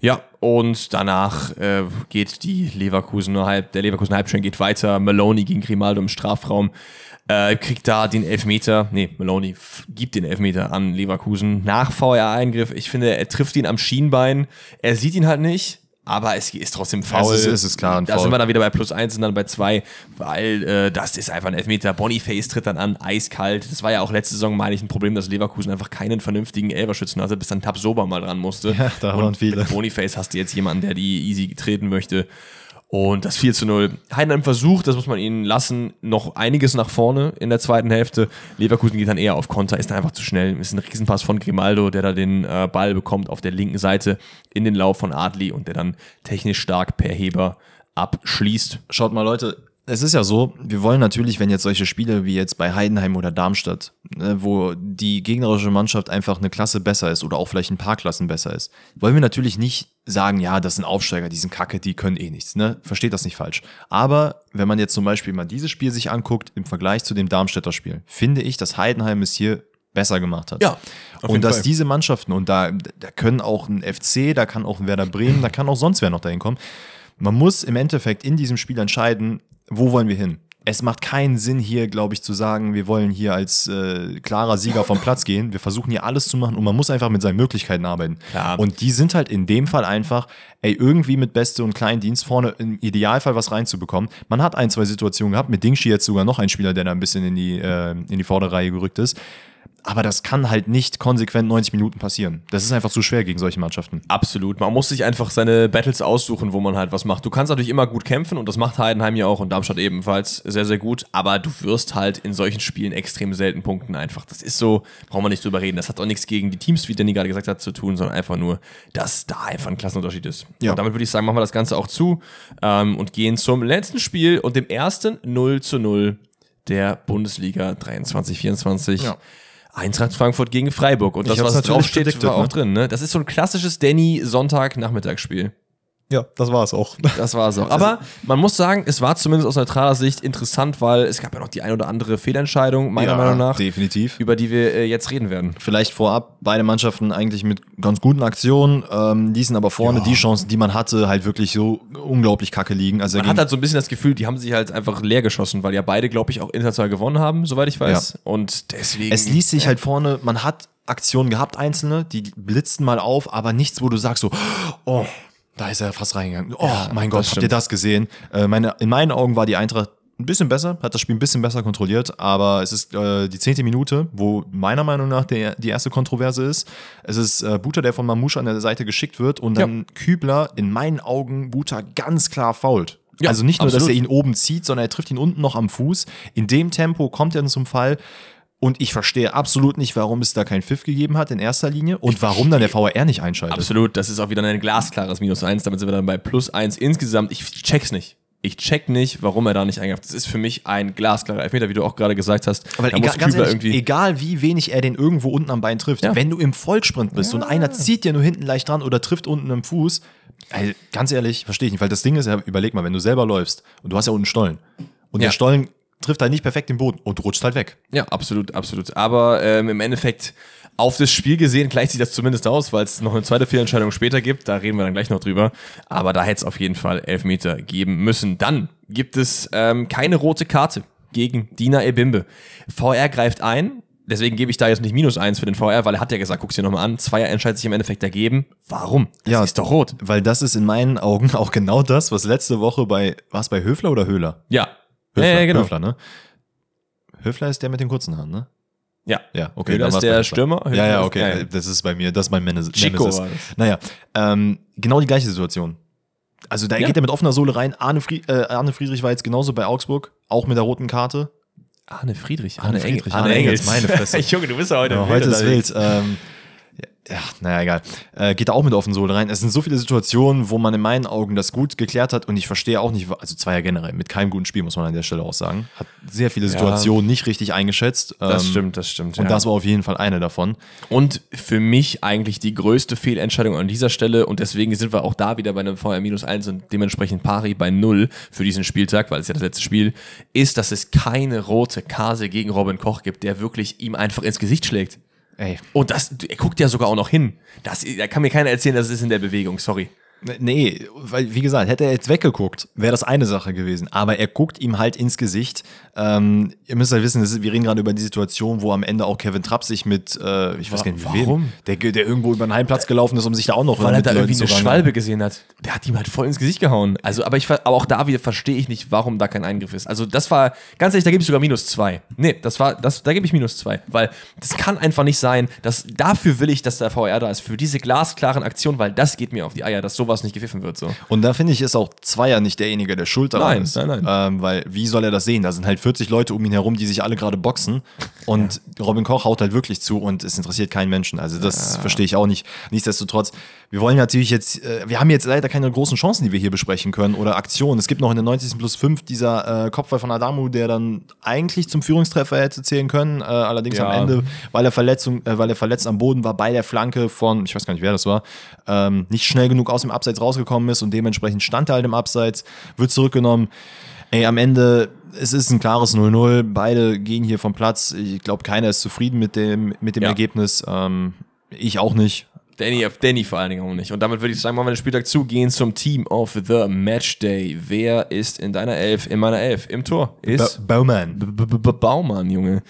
Ja, und danach äh, geht die Leverkusen halb, der Leverkusen Halbschein geht weiter. Maloney gegen Grimaldo im Strafraum. Äh, kriegt da den Elfmeter, nee, Maloney gibt den Elfmeter an Leverkusen nach VR-Eingriff. Ich finde, er trifft ihn am Schienbein. Er sieht ihn halt nicht aber es ist trotzdem faul. Es ist, es ist klar ein Da sind wir dann wieder bei plus eins und dann bei zwei, weil äh, das ist einfach ein Elfmeter. Boniface tritt dann an, eiskalt. Das war ja auch letzte Saison, meine ich, ein Problem, dass Leverkusen einfach keinen vernünftigen Elverschützen hatte, bis dann Tabsoba mal dran musste. Ja, da waren viele. Mit Boniface hast du jetzt jemanden, der die easy treten möchte. Und das 4 zu 0. Heidenheim versucht, das muss man ihnen lassen, noch einiges nach vorne in der zweiten Hälfte. Leverkusen geht dann eher auf Konter, ist dann einfach zu schnell. Ist ein Riesenpass von Grimaldo, der da den äh, Ball bekommt auf der linken Seite in den Lauf von Adli und der dann technisch stark per Heber abschließt. Schaut mal, Leute, es ist ja so, wir wollen natürlich, wenn jetzt solche Spiele wie jetzt bei Heidenheim oder Darmstadt, ne, wo die gegnerische Mannschaft einfach eine Klasse besser ist oder auch vielleicht ein paar Klassen besser ist, wollen wir natürlich nicht sagen, ja, das sind Aufsteiger, die sind kacke, die können eh nichts. Ne? Versteht das nicht falsch. Aber wenn man jetzt zum Beispiel mal dieses Spiel sich anguckt im Vergleich zu dem Darmstädter Spiel, finde ich, dass Heidenheim es hier besser gemacht hat. Ja. Und dass Fall. diese Mannschaften, und da, da können auch ein FC, da kann auch ein Werder Bremen, da kann auch sonst wer noch dahin kommen. Man muss im Endeffekt in diesem Spiel entscheiden, wo wollen wir hin? Es macht keinen Sinn hier, glaube ich, zu sagen, wir wollen hier als äh, klarer Sieger vom Platz gehen. Wir versuchen hier alles zu machen und man muss einfach mit seinen Möglichkeiten arbeiten. Klar. Und die sind halt in dem Fall einfach, ey, irgendwie mit Beste und Kleindienst vorne im Idealfall was reinzubekommen. Man hat ein, zwei Situationen gehabt, mit Dingshi jetzt sogar noch ein Spieler, der da ein bisschen in die, äh, in die Vorderreihe gerückt ist. Aber das kann halt nicht konsequent 90 Minuten passieren. Das ist einfach zu schwer gegen solche Mannschaften. Absolut. Man muss sich einfach seine Battles aussuchen, wo man halt was macht. Du kannst natürlich immer gut kämpfen und das macht Heidenheim ja auch und Darmstadt ebenfalls sehr, sehr gut. Aber du wirst halt in solchen Spielen extrem selten punkten einfach. Das ist so, brauchen wir nicht drüber reden. Das hat auch nichts gegen die Teams, wie Danny gerade gesagt hat, zu tun, sondern einfach nur, dass da einfach ein Klassenunterschied ist. Ja. Und damit würde ich sagen, machen wir das Ganze auch zu ähm, und gehen zum letzten Spiel und dem ersten 0 zu 0 der Bundesliga 23-24. Ja. Eintracht Frankfurt gegen Freiburg. Und das, was draufsteht, war auch ne? drin. Ne? Das ist so ein klassisches Danny Sonntag-Nachmittagsspiel. Ja, das war es auch. (laughs) Das war es auch. Aber man muss sagen, es war zumindest aus neutraler Sicht interessant, weil es gab ja noch die ein oder andere Fehlentscheidung, meiner Ja, Meinung nach, definitiv. über die wir äh, jetzt reden werden. Vielleicht vorab, beide Mannschaften eigentlich mit ganz guten Aktionen, ähm, ließen aber vorne die Chancen, die man hatte, halt wirklich so unglaublich kacke liegen. Also Man hat halt so ein bisschen das Gefühl, die haben sich halt einfach leer geschossen, weil ja beide, glaube ich, auch international gewonnen haben, soweit ich weiß. Und deswegen. es ließ sich halt vorne, man hat Aktionen gehabt, einzelne, die blitzten mal auf, aber nichts, wo du sagst so, oh, da ist er fast reingegangen. Oh mein Gott, habt ihr das gesehen? Äh, meine, in meinen Augen war die Eintracht ein bisschen besser, hat das Spiel ein bisschen besser kontrolliert, aber es ist äh, die zehnte Minute, wo meiner Meinung nach der, die erste Kontroverse ist. Es ist äh, Buta, der von Mamouche an der Seite geschickt wird und dann Kübler in meinen Augen Buta ganz klar fault. Ja, also nicht nur, dass absolut. er ihn oben zieht, sondern er trifft ihn unten noch am Fuß. In dem Tempo kommt er dann zum Fall. Und ich verstehe absolut nicht, warum es da keinen Pfiff gegeben hat in erster Linie und warum dann der VAR nicht einschaltet. Absolut, das ist auch wieder ein glasklares Minus eins. Damit sind wir dann bei plus eins insgesamt. Ich check's nicht. Ich check nicht, warum er da nicht eingreift. Das ist für mich ein glasklarer Elfmeter, wie du auch gerade gesagt hast. Aber egal, ehrlich, egal wie wenig er den irgendwo unten am Bein trifft, Ja. wenn du im Vollsprint bist und einer zieht dir nur hinten leicht dran oder trifft unten am Fuß, ey, ganz ehrlich, verstehe ich nicht, weil das Ding ist ja, überleg mal, wenn du selber läufst und du hast ja unten Stollen und Ja. der Stollen trifft halt nicht perfekt den Boden und rutscht halt weg. Ja, absolut, absolut. Aber ähm, im Endeffekt auf das Spiel gesehen gleicht sich das zumindest aus, weil es noch eine zweite Fehlentscheidung später gibt. Da reden wir dann gleich noch drüber. Aber da hätte es auf jeden Fall Elfmeter geben müssen. Dann gibt es ähm, keine rote Karte gegen Dina Ebimbe. VR greift ein. Deswegen gebe ich da jetzt nicht minus eins für den VR, weil er hat ja gesagt, guck's dir nochmal an. Zweier entscheidet sich im Endeffekt dagegen. Warum? Das Ja. ist doch rot. Weil das ist in meinen Augen (laughs) auch genau das, was letzte Woche bei, war es bei Höfler oder Höhler? Ja. Höfler, ja, ja, genau. Höfler, ne? Höfler ist der mit den kurzen Haaren, ne? Ja. Ja, okay. Höhler ist der. Stürmer, Ja, Höfler ja, ist- okay. ja, ja. Das ist bei mir, das ist mein Nemesis. Chico Nemesis. Naja, ähm, genau die gleiche Situation. Also da Ja. geht er mit offener Sohle rein. Arne, Fried, äh, Arne Friedrich war jetzt genauso bei Augsburg, auch mit der roten Karte. Arne Friedrich. Arne Engel- Friedrich, Arne Engels, meine (laughs) Fresse. Junge, du bist ja heute Ja, wild heute ist wild. Ähm, ja, naja, egal. Äh, geht da auch mit offener Sohle rein. Es sind so viele Situationen, wo man in meinen Augen das gut geklärt hat und ich verstehe auch nicht, also Zweier generell, mit keinem guten Spiel, muss man an der Stelle auch sagen. Hat sehr viele Situationen nicht richtig eingeschätzt. Das Ähm, stimmt, das stimmt. Und ja. das war auf jeden Fall eine davon. Und für mich eigentlich die größte Fehlentscheidung an dieser Stelle und deswegen sind wir auch da wieder bei einem VR minus 1 und dementsprechend pari bei 0 für diesen Spieltag, weil es ja das letzte Spiel ist, dass es keine rote Karte gegen Robin Koch gibt, der wirklich ihm einfach ins Gesicht schlägt. Ey. Und das, er guckt ja sogar auch noch hin. Das, da kann mir keiner erzählen, das ist in der Bewegung, sorry. Nee, weil, wie gesagt, hätte er jetzt weggeguckt, wäre das eine Sache gewesen. Aber er guckt ihm halt ins Gesicht. Ähm, ihr müsst halt wissen, ist, wir reden gerade über die Situation, wo am Ende auch Kevin Trapp sich mit, äh, ich weiß gar nicht, warum? wem, der, der irgendwo über den Heimplatz gelaufen ist, um sich da auch noch Weil er da irgendwie zu eine. Schwalbe gesehen hat. Der hat ihm halt voll ins Gesicht gehauen. Also, aber ich aber auch da wieder verstehe ich nicht, warum da kein Eingriff ist. Also, das war, ganz ehrlich, da gebe ich sogar minus zwei. Nee, das war, das, da gebe ich minus zwei. Weil das kann einfach nicht sein, dass dafür will ich, dass der VR da ist, für diese glasklaren Aktionen, weil das geht mir auf die Eier, dass sowas nicht gepfiffen wird. So. Und da finde ich, ist auch Zweier nicht derjenige, der schuld daran Nein, ist. nein, nein. Ähm, weil, wie soll er das sehen? Da sind halt 40 Leute um ihn herum, die sich alle gerade boxen. Und Robin Koch haut halt wirklich zu und es interessiert keinen Menschen. Also, das verstehe ich auch nicht. Nichtsdestotrotz, wir wollen natürlich jetzt, äh, wir haben jetzt leider keine großen Chancen, die wir hier besprechen können oder Aktionen. Es gibt noch in der 90. plus 5 dieser äh, Kopfball von Adamu, der dann eigentlich zum Führungstreffer hätte zählen können. Äh, allerdings Ja. am Ende, weil er, Verletzung, äh, weil er verletzt am Boden war bei der Flanke von, ich weiß gar nicht, wer das war, ähm, nicht schnell genug aus dem Abseits rausgekommen ist und dementsprechend stand er halt im Abseits, wird zurückgenommen. Ey, am Ende, es ist ein klares 0-0. Beide gehen hier vom Platz. Ich glaube, keiner ist zufrieden mit dem, mit dem Ja. Ergebnis. Ähm, ich auch nicht. Danny, Danny vor allen Dingen auch nicht. Und damit würde ich sagen, machen wir den Spieltag zugehen zum Team of the Matchday. Wer ist in deiner Elf, in meiner Elf? Im Tor ist Ba Baumann. B -b -b Baumann, Junge.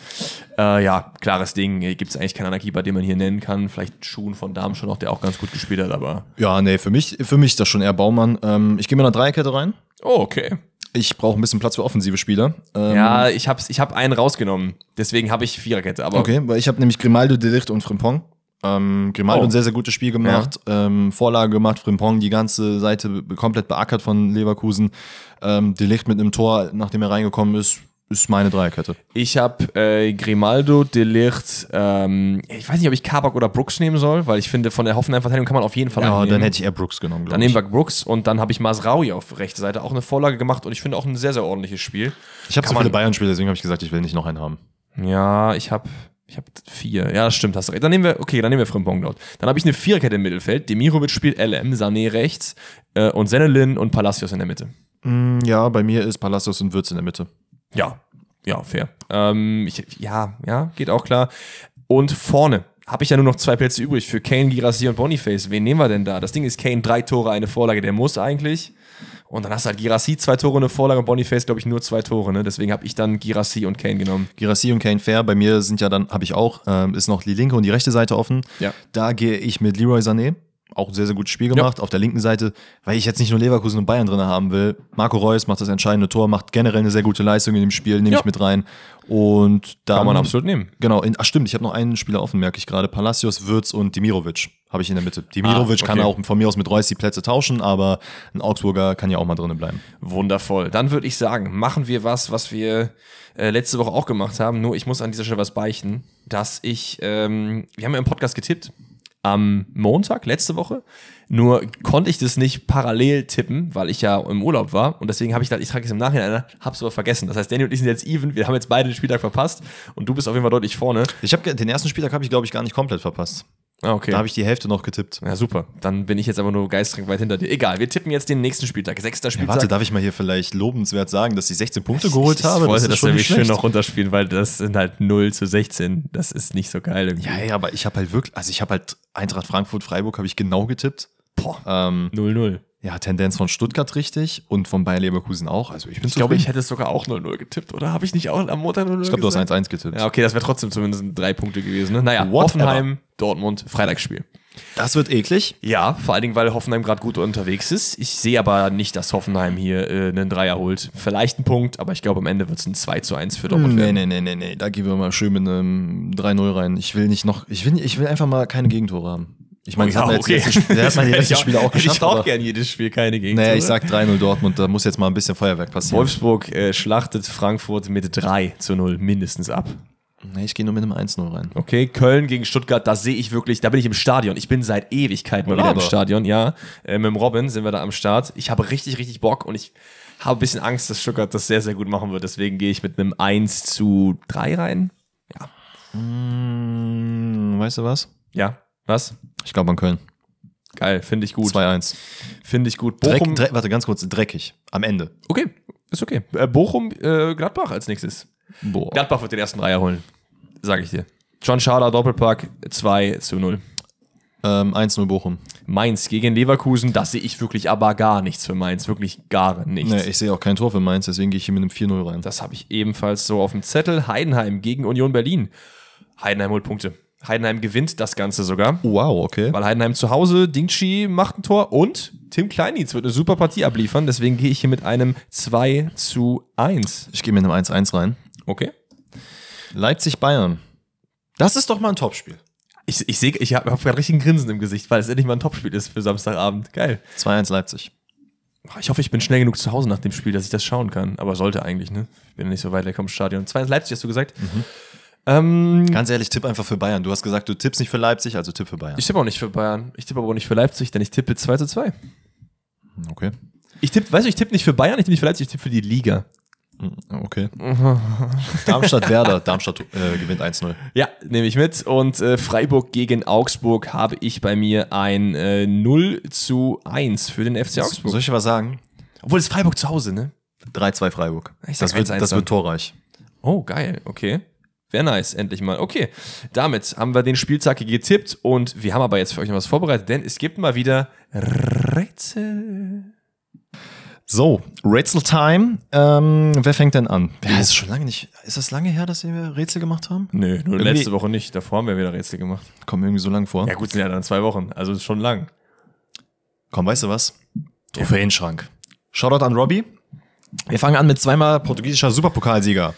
Äh, ja, klares Ding. Gibt es eigentlich keinen anderen Keeper, den man hier nennen kann. Vielleicht Schuhen von schon noch, der auch ganz gut gespielt hat, aber. Ja, nee, für mich, für mich ist das schon eher Baumann. Ähm, ich gehe mit einer Dreierkette rein. Oh, okay. Ich brauche ein bisschen Platz für offensive Spieler. Ähm, Ja, ich habe ich hab einen rausgenommen. Deswegen habe ich Viererkette. Aber Okay, weil ich habe nämlich Grimaldo, Delicht und Frimpong. Ähm, Grimaldo Oh. ein sehr, sehr gutes Spiel gemacht, ähm, Vorlage gemacht, Frimpong die ganze Seite komplett beackert von Leverkusen. Ähm, Delicht mit einem Tor, nachdem er reingekommen ist, ist meine Dreierkette. ich habe äh, Grimaldo, Delicht, ähm, ich weiß nicht, ob ich Kabak oder Brooks nehmen soll, weil ich finde, von der Hoffenheim-Verteidigung kann man auf jeden Fall Ja, dann hätte ich eher Brooks genommen, Dann glaube ich. nehmen wir Brooks und dann habe ich Masraui auf rechte Seite auch eine Vorlage gemacht und ich finde auch ein sehr, sehr ordentliches Spiel. Ich habe so viele Bayern-Spiele, deswegen habe ich gesagt, ich will nicht noch einen haben. Ja, ich habe Ich habe vier. Ja, das stimmt, hast recht. Dann nehmen wir, okay, dann nehmen wir Frimpong dort. Dann habe ich eine Viererkette im Mittelfeld. Demirovic spielt LM, Sané rechts äh, und Senelin und Palacios in der Mitte. Mm, ja, bei mir ist Palacios und Würz in der Mitte. Ja, ja, fair. Ähm, ich, ja, ja, geht auch klar. Und vorne habe ich ja nur noch zwei Plätze übrig für Kane, Girassi und Boniface. Wen nehmen wir denn da? Das Ding ist Kane, drei Tore, eine Vorlage, der muss eigentlich. Und dann hast du halt Girassi zwei Tore, eine Vorlage und Boniface, glaube ich, nur zwei Tore. Ne? Deswegen habe ich dann Girassi und Kane genommen. Girassi und Kane fair. Bei mir sind ja dann, habe ich auch, ähm, ist noch die linke und die rechte Seite offen. Ja. Da gehe ich mit Leroy Sané. Auch ein sehr, sehr gutes Spiel gemacht. Auf der linken Seite, weil ich jetzt nicht nur Leverkusen und Bayern drin haben will. Marco Reus macht das entscheidende Tor, macht generell eine sehr gute Leistung in dem Spiel, nehme Ja. ich mit rein. Und da Kann man absolut nehmen. Genau, in, ach stimmt, ich habe noch einen Spieler offen, merke ich gerade. Palacios, Würz und Dimirovic habe ich in der Mitte. Dimirovic Ah, kann okay. auch von mir aus mit Reus die Plätze tauschen, aber ein Augsburger kann ja auch mal drinnen bleiben. Wundervoll. Dann würde ich sagen, machen wir was, was wir äh, letzte Woche auch gemacht haben. Nur ich muss an dieser Stelle was beichten, dass ich, ähm, wir haben ja im Podcast getippt am Montag, letzte Woche. Nur konnte ich das nicht parallel tippen, weil ich ja im Urlaub war. Und deswegen habe ich gedacht, ich trage es im Nachhinein, ein, hab's aber vergessen. Das heißt, Danny und ich sind jetzt even. Wir haben jetzt beide den Spieltag verpasst. Und du bist auf jeden Fall deutlich vorne. Ich habe den ersten Spieltag habe ich glaube ich gar nicht komplett verpasst. Ah, okay. Da habe ich die Hälfte noch getippt. ja, super. Dann bin ich jetzt aber nur geistreich weit hinter dir. Egal, wir tippen jetzt den nächsten Spieltag. Sechster Ja, Spieltag. warte, darf ich mal hier vielleicht lobenswert sagen, dass ich 16 Punkte geholt habe? Ich wollte das, schon nämlich schön noch runterspielen, weil das sind halt 0 zu 16. Das ist nicht so geil. Irgendwie. Ja, ja, aber ich habe halt wirklich, also ich habe halt Eintracht Frankfurt, Freiburg habe ich genau getippt. Boah. Ähm, 0-0. Ja, Tendenz von Stuttgart richtig und von Bayer Leverkusen auch. Also ich bin Ich glaube, ich hätte es sogar auch 0-0 getippt, oder? Habe ich nicht auch am Montag 0-0 Ich glaube, du hast gesagt? 1-1 getippt. Ja, okay, das wäre trotzdem zumindest drei Punkte gewesen. Ne? Naja, Whatever. Hoffenheim, Dortmund, Freitagsspiel. Das wird eklig. Ja, vor allen Dingen, weil Hoffenheim gerade gut unterwegs ist. Ich sehe aber nicht, dass Hoffenheim hier äh, einen Dreier holt. Vielleicht ein Punkt, aber ich glaube, am Ende wird es ein 2 zu 1 für Dortmund Nee, werden. nee, nee, nee, nee. Da gehen wir mal schön mit einem 3-0 rein. Ich will nicht noch, ich will, ich will einfach mal keine Gegentore haben. Ich meine, das hat man jetzt die letzten Sp- der hat man die letzten Spiele auch geschafft. Ich auch gern jedes Spiel, keine Gegend. Naja, ich sag 3-0 Dortmund, da muss jetzt mal ein bisschen Feuerwerk passieren. Wolfsburg äh, schlachtet Frankfurt mit 3 zu 0 mindestens ab. Nee, ich gehe nur mit einem 1-0 rein. Okay, Köln gegen Stuttgart, da sehe ich wirklich, da bin ich im Stadion. Ich bin seit Ewigkeiten mal wieder im. Stadion, ja. Äh, mit dem Robin sind wir da am Start. Ich habe richtig, richtig Bock und ich habe ein bisschen Angst, dass Stuttgart das sehr, sehr gut machen wird. Deswegen gehe ich mit einem 1 zu 3 rein. Hm, weißt du was? Ja, was? Ich glaube an Köln. Geil, finde ich gut. 2-1. Finde ich gut. Dreck, Bochum, Dreck, warte, ganz kurz, dreckig. Am Ende. okay, ist okay. Äh, Bochum, äh, Gladbach als nächstes. Boah. Gladbach wird den ersten Dreier holen, sage ich dir. John Schader, Doppelpack, 2 zu 0. Ähm, 1-0 Bochum. Mainz gegen Leverkusen, das sehe ich wirklich aber gar nichts für Mainz. Wirklich gar nichts. Nee, ich sehe auch kein Tor für Mainz, deswegen gehe ich hier mit einem 4-0 rein. Das habe ich ebenfalls so auf dem Zettel. Heidenheim gegen Union Berlin. Heidenheim holt Punkte. Heidenheim gewinnt das Ganze sogar. Wow, okay. Weil Heidenheim zu Hause, Dingchi macht ein Tor und Tim Kleinitz wird eine super Partie abliefern. Deswegen gehe ich hier mit einem 2 zu 1. Ich gehe mit einem 1-1 rein. Okay. Leipzig-Bayern. Das ist doch mal ein Topspiel. Ich, ich sehe, ich habe hab gerade richtig ein Grinsen im Gesicht, weil es endlich mal ein Topspiel ist für Samstagabend. Geil. 2-1 Leipzig. Ich hoffe, ich bin schnell genug zu Hause nach dem Spiel, dass ich das schauen kann. Aber sollte eigentlich, ne? Ich bin ja nicht so weit weg vom Stadion. 2 Leipzig hast du gesagt. Ähm, Ganz ehrlich, tipp einfach für Bayern. Du hast gesagt, du tippst nicht für Leipzig, also tipp für Bayern. ich tippe auch nicht für Bayern. Ich tippe aber auch nicht für Leipzig, denn ich tippe 2 zu 2. Okay. Ich tippe, weißt du, ich tippe nicht für Bayern, ich tippe nicht für Leipzig, ich tippe für die Liga. Okay. (laughs) Darmstadt-Werder. Darmstadt äh, gewinnt 1-0. Ja, nehme ich mit. Und äh, Freiburg gegen Augsburg habe ich bei mir ein äh, 0 zu 1 für den FC Augsburg. Soll ich dir was sagen? Obwohl es Freiburg zu Hause, ne? 3-2 Freiburg. Ich sag Das wird, 1-1 das wird torreich. Oh, geil, okay. Wäre nice, endlich mal. Okay, damit haben wir den Spieltag getippt und wir haben aber jetzt für euch noch was vorbereitet, denn es gibt mal wieder Rätsel. So, Rätsel Time. Ähm, wer fängt denn an? Ja, ist schon lange nicht. Ist das lange her, dass wir Rätsel gemacht haben? Nö, nur Irgendwie- letzte Woche nicht. Davor haben wir wieder Rätsel gemacht. Kommt mir irgendwie so lang vor. Ja, gut, sind ja dann zwei Wochen. Also ist schon lang. Komm, weißt du was? Trophäenschrank. Shoutout an Robbie. Wir fangen an mit zweimal portugiesischer Superpokalsieger.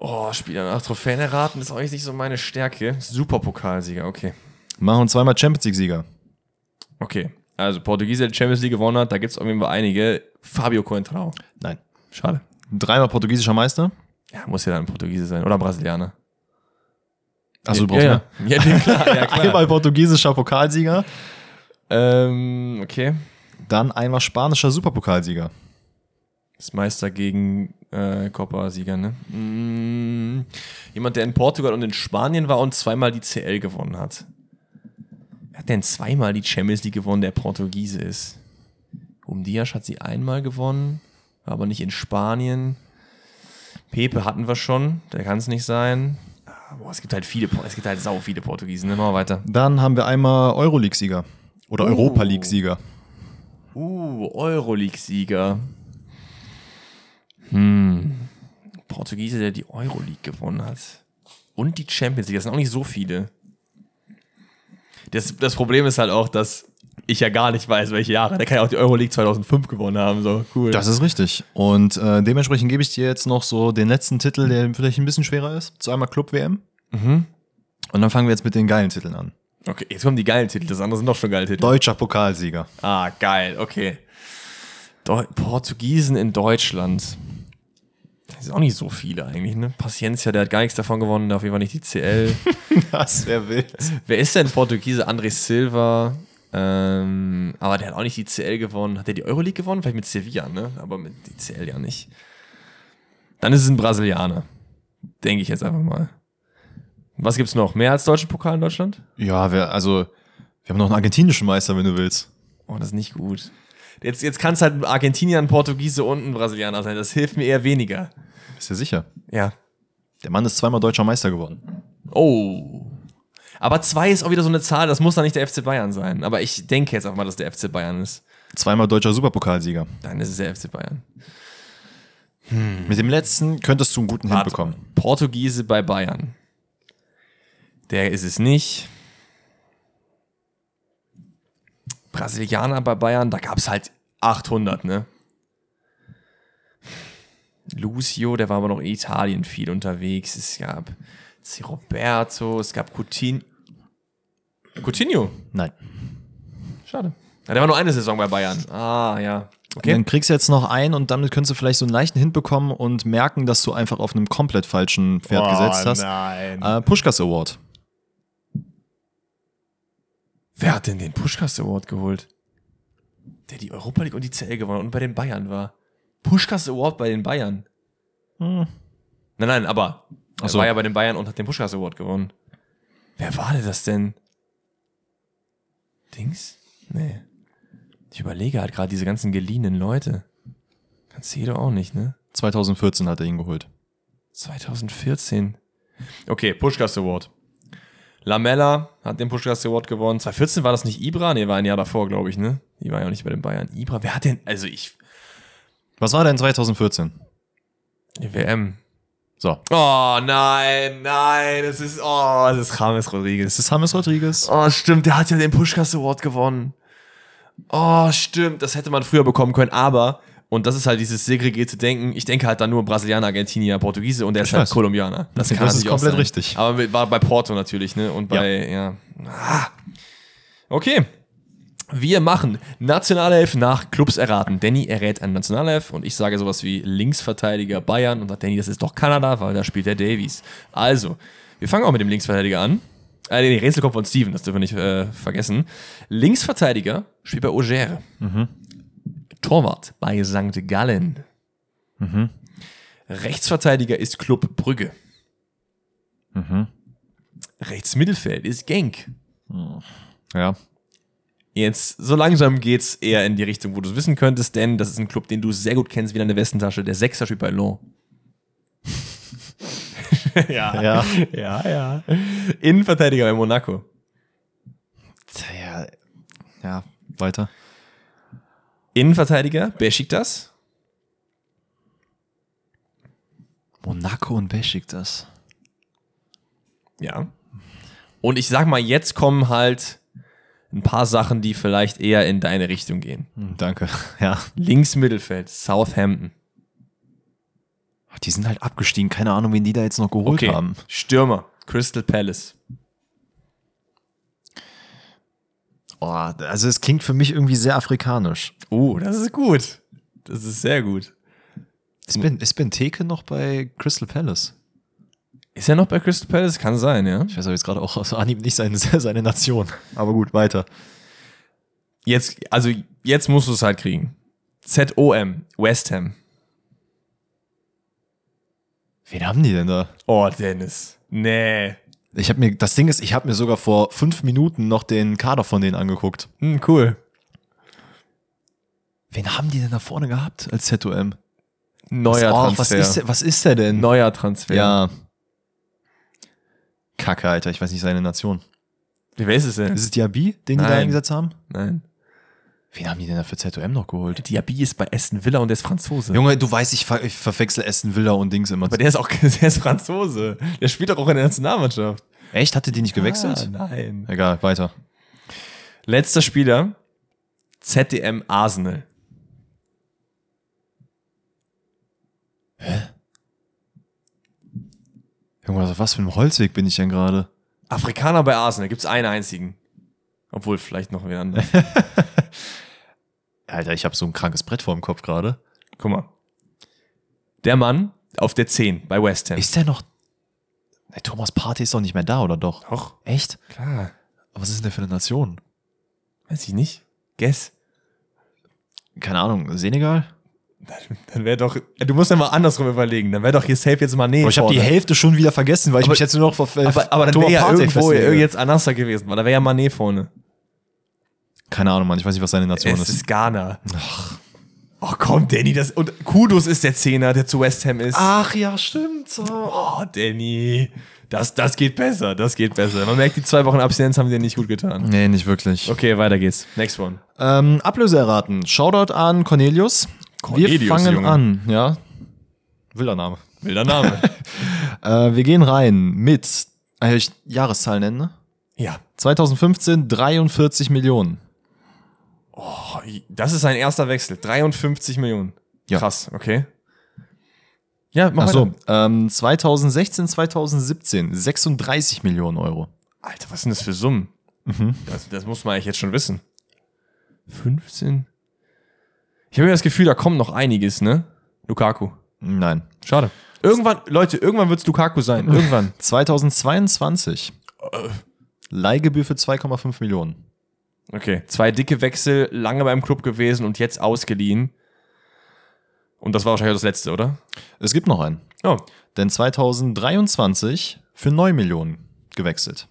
Oh, Spieler nach Trophäen erraten ist eigentlich nicht so meine Stärke. Superpokalsieger, okay. Machen zweimal Champions League-Sieger. Okay. Also, Portugiese der Champions League gewonnen hat, da gibt es auf jeden Fall einige. Fabio Coentrao. Nein. Schade. Dreimal portugiesischer Meister. Ja, muss ja dann ein Portugiese sein. Oder Brasilianer. Also du brauchst ja, mehr. ja. ja, klar, ja, (laughs) klar. Einmal portugiesischer Pokalsieger. ähm, okay. Dann einmal spanischer Superpokalsieger. Das Meister gegen äh, Copa-Sieger, ne? Mm, Jemand, der in Portugal und in Spanien war und zweimal die CL gewonnen hat. Wer hat denn zweimal die Champions League gewonnen, der Portugiese ist? Um Dias hat sie einmal gewonnen, war aber nicht in Spanien. Pepe hatten wir schon, der kann es nicht sein. Ah, Boah, es gibt halt viele, es gibt halt sau viele Portugiesen. Ne? Machen wir weiter. Dann haben wir einmal Euroleague-Sieger. Oder Oh. Europa League-Sieger. Uh, Euroleague-Sieger. Hm. Portugiese, der die Euroleague gewonnen hat. Und die Champions League. Das sind auch nicht so viele. Das, das Problem ist halt auch, dass ich ja gar nicht weiß, welche Jahre. Der kann ja auch die Euroleague 2005 gewonnen haben. So, cool. Das ist richtig. Und äh, dementsprechend gebe ich dir jetzt noch so den letzten Titel, der vielleicht ein bisschen schwerer ist. Zu einmal Club-WM. Mhm. Und dann fangen wir jetzt mit den geilen Titeln an. okay, jetzt kommen die geilen Titel. Das andere sind doch schon geile Titel. Deutscher Pokalsieger. Ah, geil, okay. Deu Portugiesen in Deutschland. Das sind auch nicht so viele eigentlich, ne? Paciencia, der hat gar nichts davon gewonnen, auf jeden Fall nicht die CL. (laughs) Das wäre wild. Wer ist denn Portugiese? André Silva. Ähm, aber der hat auch nicht die CL gewonnen. Hat der die Euroleague gewonnen? Vielleicht mit Sevilla, ne? Aber mit die CL ja nicht. Dann ist es ein Brasilianer. Denke ich jetzt einfach mal. Was gibt's noch? Mehr als deutschen Pokal in Deutschland? Ja, wir, also, wir haben noch einen argentinischen Meister, wenn du willst. Oh, das ist nicht gut. Jetzt, jetzt kann es halt Argentinier, ein Portugiese und ein Brasilianer sein. Das hilft mir eher weniger. Ist ja sicher. Ja. Der Mann ist zweimal deutscher Meister geworden. Oh. Aber zwei ist auch wieder so eine Zahl, das muss dann nicht der FC Bayern sein. Aber ich denke jetzt auch mal, dass der FC Bayern ist. Zweimal deutscher Superpokalsieger. Dann ist es der FC Bayern. Mit dem letzten könntest du einen guten Warte hinbekommen. mal. Portugiese bei Bayern. Der ist es nicht. Brasilianer bei Bayern, da gab es halt 800, ne? Lucio, der war aber noch in Italien viel unterwegs. Es gab C. Roberto, es gab Coutinho. Coutinho? Nein. Schade. Ja, der war nur eine Saison bei Bayern. Ah, ja. Okay. Dann kriegst du jetzt noch einen und damit könntest du vielleicht so einen leichten hinbekommen und merken, dass du einfach auf einem komplett falschen Pferd Oh, gesetzt hast. nein. Äh, Pushkas Award. Wer hat denn den Pushkas Award geholt? Der die Europa League und die CL gewonnen hat und bei den Bayern war. Pushkas Award bei den Bayern. Hm. Nein, nein, aber er so. war ja bei den Bayern und hat den Pushkas Award gewonnen. Wer war denn das denn? Dings? Nee. Ich überlege halt gerade diese ganzen geliehenen Leute. Cancelo auch nicht, ne? 2014 hat er ihn geholt. 2014. Okay, Pushkas Award. Lamella hat den Pushkas Award gewonnen. 2014 war das nicht Ibra? Nee, war ein Jahr davor, glaube ich, ne? Die war ja auch nicht bei den Bayern. Ibra, wer hat denn, also ich, Was war denn 2014? die WM. So. Oh nein, nein, es ist, oh, das ist James Es Rodriguez. ist James Rodriguez. Oh, stimmt, der hat ja den Pushkas Award gewonnen. Oh, stimmt, das hätte man früher bekommen können, aber, und das ist halt dieses segregierte Denken, ich denke halt dann nur Brasilianer, Argentinier, Portugiese und der ist halt. Kolumbianer. Das ist natürlich auch komplett sein. richtig. Aber war bei Porto natürlich, ne? Und bei, ja. Ah. Okay. Wir machen Nationalelf nach Clubs erraten. Danny errät einen Nationalelf und ich sage sowas wie Linksverteidiger Bayern und sagt Danny, das ist doch Kanada, weil da spielt der Davies. Also, wir fangen auch mit dem Linksverteidiger an. Äh, nee, Rätsel kommt von Steven, das dürfen wir nicht äh, vergessen. Linksverteidiger spielt bei Auxerre. Torwart bei St. Gallen. Rechtsverteidiger ist Club Brügge. Rechtsmittelfeld ist Genk. Ja. Jetzt, so langsam geht's eher in die Richtung, wo du es wissen könntest, denn das ist ein Club, den du sehr gut kennst, wie deine Westentasche. Der Sechser spielt bei Lyon. ja. Ja. ja, ja. Innenverteidiger bei Monaco. Ja. Ja. Weiter. Innenverteidiger Besiktas. Monaco und Besiktas. Ja. Und ich sag mal, jetzt kommen halt ein paar Sachen, die vielleicht eher in deine Richtung gehen. Hm, danke. (laughs) Ja. Links Mittelfeld, Southampton. Die sind halt abgestiegen. Keine Ahnung, wen die da jetzt noch geholt Okay. haben. Stürmer, Crystal Palace. Oh, also es klingt für mich irgendwie sehr afrikanisch. Oh, das ist gut. Das ist sehr gut. Ist, ben, ist Benteke noch bei Crystal Palace? Ist er noch bei Crystal Palace? Kann sein, ja. Ich weiß aber jetzt gerade auch aus Anhieb nicht seine, (laughs) seine Nation. Aber gut, weiter. Jetzt, also jetzt musst du es halt kriegen. ZOM, West Ham. Wen haben die denn da? Oh, Dennis. Nee. Ich habe mir, das Ding ist, ich habe mir sogar vor fünf Minuten noch den Kader von denen angeguckt. Hm, cool. Wen haben die denn da vorne gehabt als ZOM? Neuer was, oh, Transfer. was, ist, der- was ist der denn? Neuer Transfer. Ja. Kacke, Alter, ich weiß nicht seine Nation. Wer ist es denn? Ist es Diaby, den die da Nein. eingesetzt haben? Nein. Wen haben die denn da für ZOM noch geholt? Diaby ist bei Aston Villa und der ist Franzose. Junge, du weißt, ich, ver ich verwechsel Aston Villa und Dings immer. Aber der ist auch (laughs) der ist Franzose. Der spielt doch auch in der Nationalmannschaft. Echt? Hatte die nicht gewechselt? Ah, nein. Egal, weiter. Letzter Spieler. ZDM Arsenal. Junge, auf was für ein Holzweg bin ich denn gerade? Afrikaner bei Arsenal. Gibt's einen einzigen. Obwohl, vielleicht noch wer anderes. (laughs) Alter, ich habe so ein krankes Brett vor dem Kopf gerade. Guck mal. Der Mann auf der 10 bei West Ham. Ist der noch. Nee, Thomas Partey ist doch nicht mehr da, oder doch? Doch. Echt? Klar. Aber Was ist denn der für eine Nation? Weiß ich nicht. Guess. Keine Ahnung, Senegal? Dann wäre doch. Du musst ja mal andersrum überlegen. Dann wäre doch hier safe jetzt Mané. Aber ich habe die. Hälfte schon wieder vergessen, weil ich Aber- mich jetzt nur noch auf äh, Aber, aber dann wäre ja irgendwo jetzt Anassa gewesen, weil da wäre ja Mané vorne. Keine Ahnung, Mann, ich weiß nicht, was seine Nation Es ist. ist Ghana. Ach komm, Danny, das. Und Kudos ist der Zehner, der zu West Ham ist. Ach ja, stimmt. So. Oh, Danny. Das, das geht besser, das geht besser. Man merkt, die zwei Wochen Abstinenz haben dir nicht gut getan. Nee, nicht wirklich. Okay, weiter geht's. Next one. Ähm, Ablöse erraten. Shoutout an Cornelius. Wir Cornelius, fangen Junge. an, ja. Wilder Name. Wilder Name. (laughs) Äh, wir gehen rein mit, äh, ich Jahreszahl nennen, ne? ja. 2015 43 Millionen. Oh, das ist sein erster Wechsel. 53 Millionen. Ja. Krass, okay. Ja, mach Ach so, ähm, 2016, 2017 36 Millionen Euro. Alter, was sind das für Summen? Mhm. Das, das muss man eigentlich jetzt schon wissen. 15? Ich habe mir das Gefühl, da kommt noch einiges, ne? Lukaku. Nein. Schade. Irgendwann, Leute, irgendwann wird's Lukaku sein. Irgendwann. (laughs) 2022 Leihgebühr für 2,5 Millionen. Okay. Zwei dicke Wechsel, lange beim Club gewesen und jetzt ausgeliehen. Und das war wahrscheinlich das letzte, oder? Es gibt noch einen. Oh. Denn 2023 für 9 Millionen gewechselt.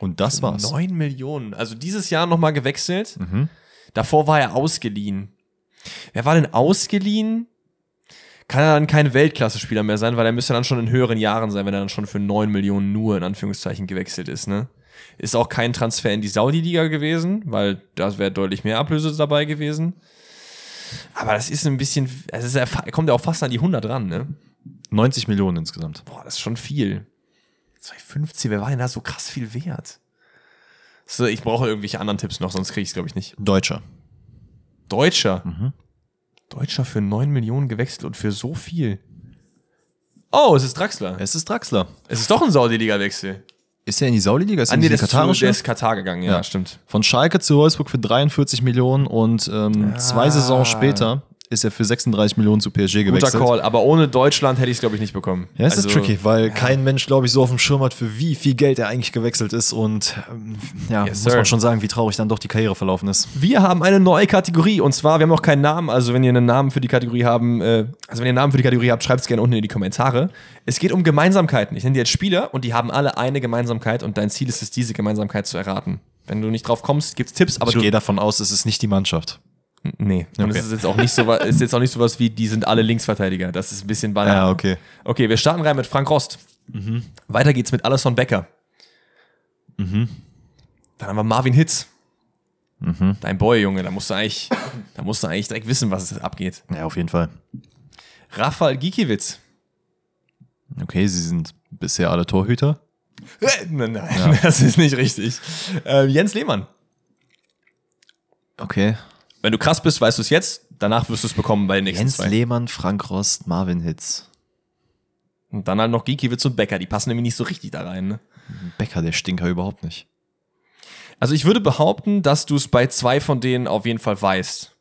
Und das war's. 9 Millionen. Also dieses Jahr nochmal gewechselt. Mhm. Davor war er ausgeliehen. Wer war denn ausgeliehen? Kann er dann kein Weltklasse-Spieler mehr sein, weil er müsste dann schon in höheren Jahren sein, wenn er dann schon für 9 Millionen nur in Anführungszeichen gewechselt ist, ne? Ist auch kein Transfer in die Saudi-Liga gewesen, weil da wäre deutlich mehr Ablöse dabei gewesen. Aber das ist ein bisschen, also er kommt ja auch fast an die 100 ran, ne? 90 Millionen insgesamt. Boah, das ist schon viel. 250, wer war denn da so krass viel wert? So, ich brauche irgendwelche anderen Tipps noch, sonst kriege ich es, glaube ich, nicht. Deutscher. Deutscher. Mhm. Deutscher für 9 Millionen gewechselt und für so viel. Oh, es ist Draxler. Es ist Draxler. Es ist doch ein Saudi-Liga-Wechsel. Ist er in die Saudi-Liga? Ist er Ah, in die katarische? der ist Katar gegangen, ja, Ja. stimmt. Von Schalke zu Wolfsburg für 43 Millionen und ähm, Ah. zwei Saisons später ist er für 36 Millionen zu PSG Guter gewechselt. Call, aber ohne Deutschland hätte ich es, glaube ich, nicht bekommen. Ja, es Also, ist tricky, weil kein Mensch, glaube ich, so auf dem Schirm hat, für wie viel Geld er eigentlich gewechselt ist und ähm, ja, Yes, muss man schon sagen, wie traurig dann doch die Karriere verlaufen ist. Wir haben eine neue Kategorie und zwar, wir haben noch keinen Namen, also wenn ihr einen Namen für die Kategorie haben, äh, also wenn ihr einen Namen für die Kategorie habt, schreibt es gerne unten in die Kommentare. Es geht um Gemeinsamkeiten. Ich nenne dir jetzt Spieler und die haben alle eine Gemeinsamkeit und dein Ziel ist es, diese Gemeinsamkeit zu erraten. Wenn du nicht drauf kommst, gibt's Tipps, aber ich gehe davon aus, es ist nicht die Mannschaft. Nee. Und Okay. es ist jetzt auch nicht so was, ist jetzt auch nicht sowas wie, die sind alle Linksverteidiger. Das ist ein bisschen banal. Ja, okay. Okay, wir starten rein mit Frank Rost. Weiter geht's mit Alisson Becker. Dann haben wir Marvin Hitz. Dein Boy, Junge, da musst du eigentlich, da musst du eigentlich direkt wissen, was es abgeht. Ja, auf jeden Fall. Rafael Gikiewicz. Okay, sie sind bisher alle Torhüter. Äh, nein, nein, (laughs) das ist nicht richtig. Ähm, Jens Lehmann. Okay. Wenn du krass bist, weißt du es jetzt. Danach wirst du es bekommen bei den nächsten Jens zwei. Lehmann, Frank Rost, Marvin Hitz. Und dann halt noch Gikiewicz und Becker. Die passen nämlich nicht so richtig da rein. Ne? Becker, der Stinker überhaupt nicht. Also ich würde behaupten, dass du es bei zwei von denen auf jeden Fall weißt.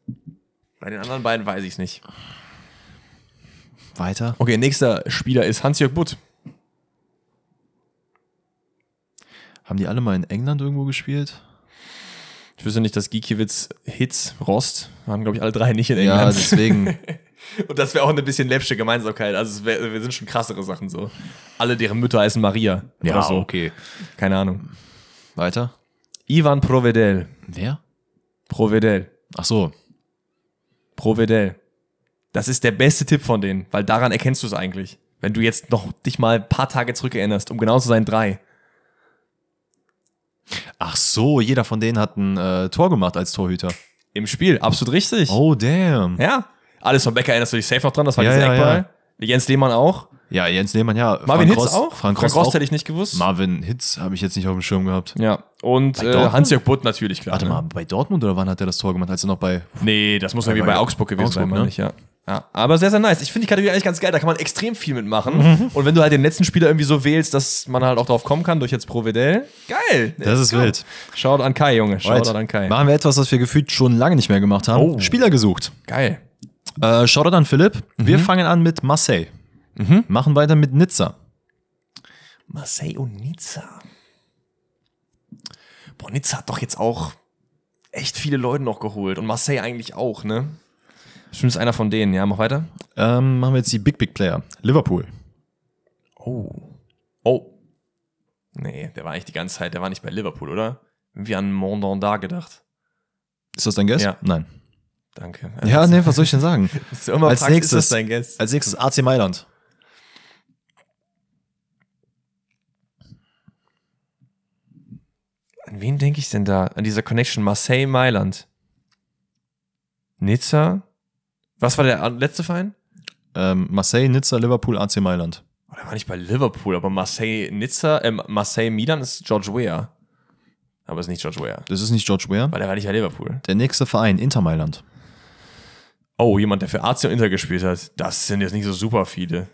Bei den anderen beiden weiß ich es nicht. Weiter. Okay, nächster Spieler ist Hans-Jörg Butt. Haben die alle mal in England irgendwo gespielt? Ich wüsste nicht, dass Gikiewicz, Hitz, Rost waren, glaube ich, alle drei nicht in Ja, England. deswegen. (laughs) Und das wäre auch eine bisschen läppsche Gemeinsamkeit. Also wär, wir sind schon krassere Sachen so. Alle, deren Mütter heißen Maria. oder so. okay. Keine Ahnung. Weiter. Ivan Provedel. Wer? Provedel. Ach so. Provedel. Das ist der beste Tipp von denen, weil daran erkennst du es eigentlich. Wenn du jetzt noch dich mal ein paar Tage zurückerinnerst, um genau zu sein, drei. Ach so, jeder von denen hat ein äh, Tor gemacht als Torhüter. Im Spiel, absolut richtig. Oh, damn. Ja. Alles von Becker erinnerst du dich safe noch dran, das war Ja, dieser ja, Eckball. Jens Lehmann auch. Ja, Jens Lehmann, ja. Marvin Frank Hitz Rost- auch. Frank Frank auch. hätte ich nicht gewusst. Marvin Hitz habe ich jetzt nicht auf dem Schirm gehabt. Ja. Und äh? Hans-Jörg Butt natürlich, klar. Warte ne? mal, bei Dortmund oder wann hat er das Tor gemacht? Als er noch bei. Nee, das muss irgendwie bei bei Augsburg gewesen Augsburg, sein, ne? ich, ja. Ja. Aber sehr, sehr nice. Ich finde die Kategorie eigentlich ganz geil, da kann man extrem viel mitmachen. Mhm. Und wenn du halt den letzten Spieler irgendwie so wählst, dass man halt auch drauf kommen kann, durch jetzt Provedel, geil. Das ist wild. Schaut an Kai, Junge. Schaut an Kai. Machen wir etwas, was wir gefühlt schon lange nicht mehr gemacht haben. Oh. Spieler gesucht. Geil. Äh, Shoutout an Philipp. Wir fangen an mit Marseille. Machen weiter mit Nizza. Marseille und Nizza. Boah, Nizza hat doch jetzt auch echt viele Leute noch geholt. Und Marseille eigentlich auch, ne? Bestimmt ist einer von denen, ja, mach weiter. Ähm, machen wir jetzt die Big Big Player. Liverpool. Oh. Oh. Nee, der war eigentlich die ganze Zeit, der war nicht bei Liverpool, oder? Irgendwie an Mondondard gedacht. Ist das dein Guess? Ja. Nein. Danke. Ja, nee, was soll ich denn sagen? (laughs) Als, immer Als fragst, nächstes- dein Guess? Als nächstes AC Mailand. An wen denke ich denn da? An dieser Connection Marseille-Mailand. Nizza? Was war der letzte Verein? Ähm, Marseille, Nizza, Liverpool, AC Mailand. Oh, der war nicht bei Liverpool, aber Marseille-Nizza, äh, Marseille-Milan ist George Weah. Aber ist nicht George Weah. Das ist nicht George Weah. Weil der war nicht bei Liverpool. Der nächste Verein, Inter Mailand. Oh, jemand, der für AC und Inter gespielt hat. Das sind jetzt nicht so super viele.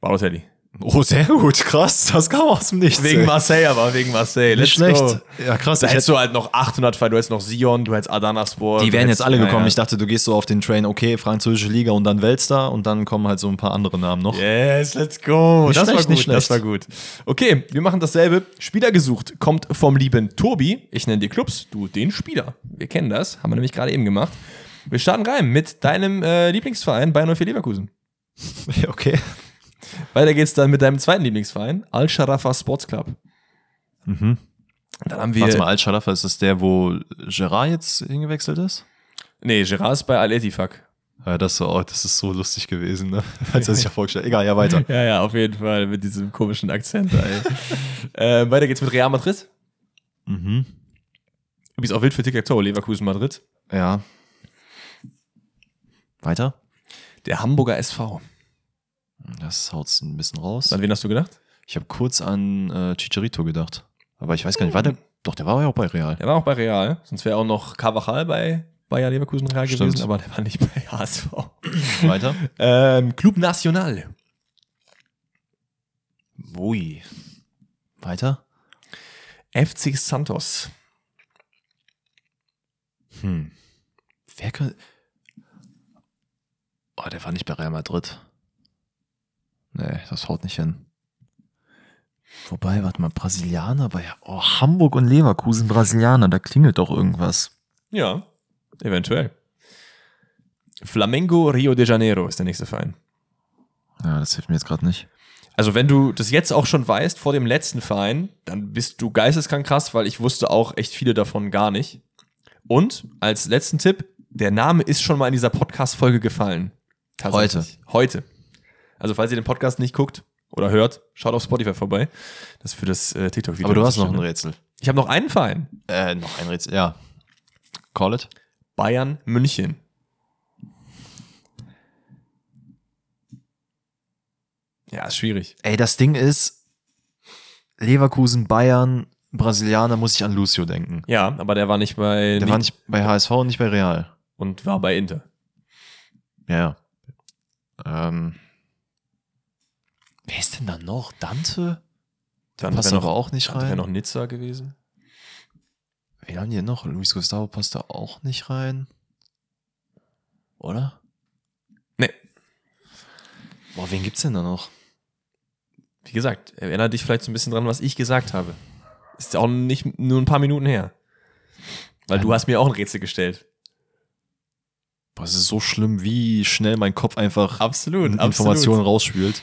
Balotelli. Oh, sehr gut. Krass. Das kam aus dem Nichts. Wegen ey. Marseille, aber wegen Marseille. Nicht schlecht. Go. Ja, krass. Da hättest hätte, du halt noch 800 Fall, du hättest noch Sion, du hättest Adanaspor. die wären jetzt alle Ja, gekommen. ja. Ich dachte, du gehst so auf den Train, okay, französische Liga und dann Weltstar und dann kommen halt so ein paar andere Namen noch. Yes, let's go. Nicht das war schlecht, gut, nicht das schlecht. war gut. Okay, wir machen dasselbe. Spieler gesucht kommt vom lieben Tobi. Ich nenne die Clubs, du den Spieler. Wir kennen das, haben wir nämlich gerade eben gemacht. Wir starten rein mit deinem äh, Lieblingsverein Bayern 04 Leverkusen. (laughs) Okay. Weiter geht's dann mit deinem zweiten Lieblingsverein, Al-Sharafa Sports Club. Mhm. Dann haben wir. Warte mal, Al-Sharafa, ist das der, wo Gerard jetzt hingewechselt ist? Nee, Gerard ist bei Al-Etifak. Ja, das, oh, das ist so lustig gewesen, ne? (laughs) Als er sich ja vorgestellt Egal, ja, weiter. Ja, ja, auf jeden Fall mit diesem komischen Akzent. (laughs) Äh, weiter geht's mit Real Madrid. Mhm. Übrigens auch wild für Tic-Tac-Toe, Leverkusen Madrid. Ja. Weiter? Der Hamburger SV. Das haut's ein bisschen raus. An wen hast du gedacht? Ich habe kurz an äh, Chicharito gedacht. Aber ich weiß gar nicht, war der. Doch, der war ja auch bei Real. Der war auch bei Real. Sonst wäre auch noch Carvajal bei Bayer Leverkusen Real Stimmt. gewesen, aber der war nicht bei HSV. Weiter? ähm, Club Nacional. Ui. Weiter? FC Santos. Hm. Wer kann. Oh, der war nicht bei Real Madrid. Nee, das haut nicht hin. Wobei, warte mal, Brasilianer bei. Oh, Hamburg und Leverkusen Brasilianer, da klingelt doch irgendwas. Ja, eventuell. Flamengo Rio de Janeiro ist der nächste Verein. Ja, das hilft mir jetzt gerade nicht. Also wenn du das jetzt auch schon weißt vor dem letzten Verein, dann bist du geisteskrank krass, weil ich wusste auch echt viele davon gar nicht. Und als letzten Tipp, der Name ist schon mal in dieser Podcast-Folge gefallen. Tatsächlich. Heute. Also falls ihr den Podcast nicht guckt oder hört, schaut auf Spotify vorbei. Das ist für das äh, TikTok-Video. Aber du hast noch ein ein Rätsel. Ich habe noch einen Verein. Äh, noch ein Rätsel, ja. Call it. Bayern München. Ja, ist schwierig. Ey, das Ding ist, Leverkusen, Bayern, Brasilianer, muss ich an Lucio denken. Ja, aber der war nicht bei Der war nicht bei HSV und nicht bei Real. und war bei Inter. Ja, ja. Ähm. Wer ist denn da noch? Dante? Dann passt aber auch nicht Wäre rein. noch Nizza gewesen. Wen haben die denn noch? Luis Gustavo passt da auch nicht rein. Oder? Nee. Boah, wen gibt's denn da noch? Wie gesagt, erinnere dich vielleicht so ein bisschen dran, was ich gesagt habe. Ist auch nicht nur ein paar Minuten her. Weil du hast mir auch ein Rätsel gestellt. Boah, es ist so schlimm, wie schnell mein Kopf einfach Absolut, Informationen rausspült.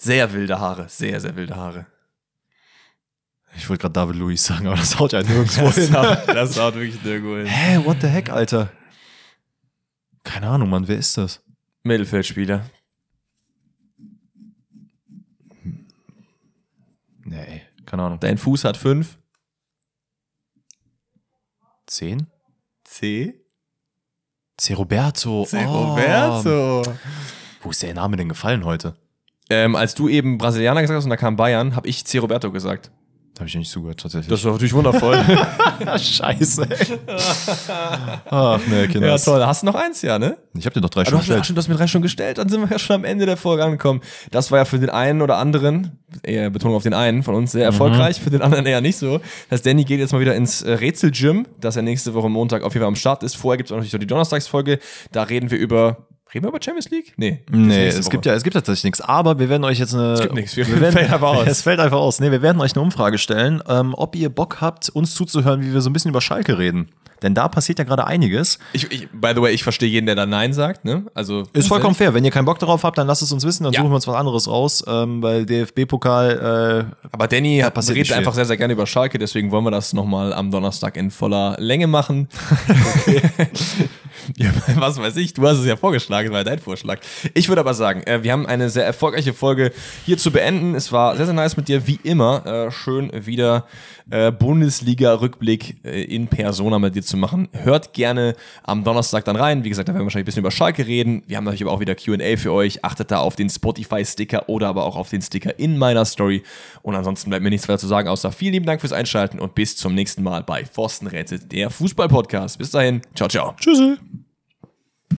Sehr wilde Haare, sehr, sehr wilde Haare. Ich wollte gerade David Luiz sagen, aber das haut ja nirgendwo Das hin. haut, das haut wirklich nirgendwo hin. Hä, what the heck, Alter? Keine Ahnung, Mann, wer ist das? Mittelfeldspieler. Nee, keine Ahnung. Dein Fuß hat fünf. Zehn? C. C. Roberto. C. Oh. Roberto. Wo ist der Name denn gefallen heute? Ähm, als du eben Brasilianer gesagt hast und da kam Bayern, habe ich C. Roberto gesagt. Da habe ich nicht zugehört, tatsächlich. Das war natürlich wundervoll. (laughs) Scheiße, ey. Ach, ne, Kinder. ja, toll. Hast du noch eins, ja, ne? Ich habe dir noch drei Ah, Du Stunden hast, ach, gestellt. stimmt, du hast mir drei schon gestellt, dann sind wir ja schon am Ende der Folge angekommen. Das war ja für den einen oder anderen, eher Betonung auf den einen von uns, sehr erfolgreich, für den anderen eher nicht so. Das Danny geht jetzt mal wieder ins äh, Rätsel-Gym, das er nächste Woche Montag auf jeden Fall am Start ist. Vorher gibt es auch natürlich noch die Donnerstagsfolge, da reden wir über. Reden wir über Champions League? Nee. Nee, es Woche. gibt ja, es gibt tatsächlich nichts. Aber wir werden euch jetzt eine. Es gibt nichts. Wir- werden, fällt einfach (laughs) aus. Es fällt einfach aus. Nee, wir werden euch eine Umfrage stellen, ähm, ob ihr Bock habt, uns zuzuhören, wie wir so ein bisschen über Schalke reden. Denn da passiert ja gerade einiges. Ich, ich, by the way, ich verstehe jeden, der da Nein sagt, ne? Also. Ist vollkommen fair. Wenn ihr keinen Bock darauf habt, dann lasst es uns wissen, dann Ja. suchen wir uns was anderes raus, ähm, weil DFB-Pokal, äh, Aber Danny hat, passiert redet einfach viel. sehr, sehr gerne über Schalke, deswegen wollen wir das nochmal am Donnerstag in voller Länge machen. (laughs) (laughs) (laughs) ja, was weiß ich, du hast es ja vorgeschlagen, war dein Vorschlag. Ich würde aber sagen, äh, wir haben eine sehr erfolgreiche Folge hier zu beenden. Es war sehr, sehr nice mit dir, wie immer. Äh, schön wieder äh, Bundesliga-Rückblick äh, in Persona mit dir zu machen. Hört gerne am Donnerstag dann rein. Wie gesagt, da werden wir wahrscheinlich ein bisschen über Schalke reden. Wir haben natürlich aber auch wieder QA für euch. Achtet da auf den Spotify-Sticker oder aber auch auf den Sticker in meiner Story. Und ansonsten bleibt mir nichts weiter zu sagen, außer vielen lieben Dank fürs Einschalten und bis zum nächsten Mal bei Forsten Rätsel, der Fußball-Podcast. Bis dahin, ciao, ciao. tschüssi.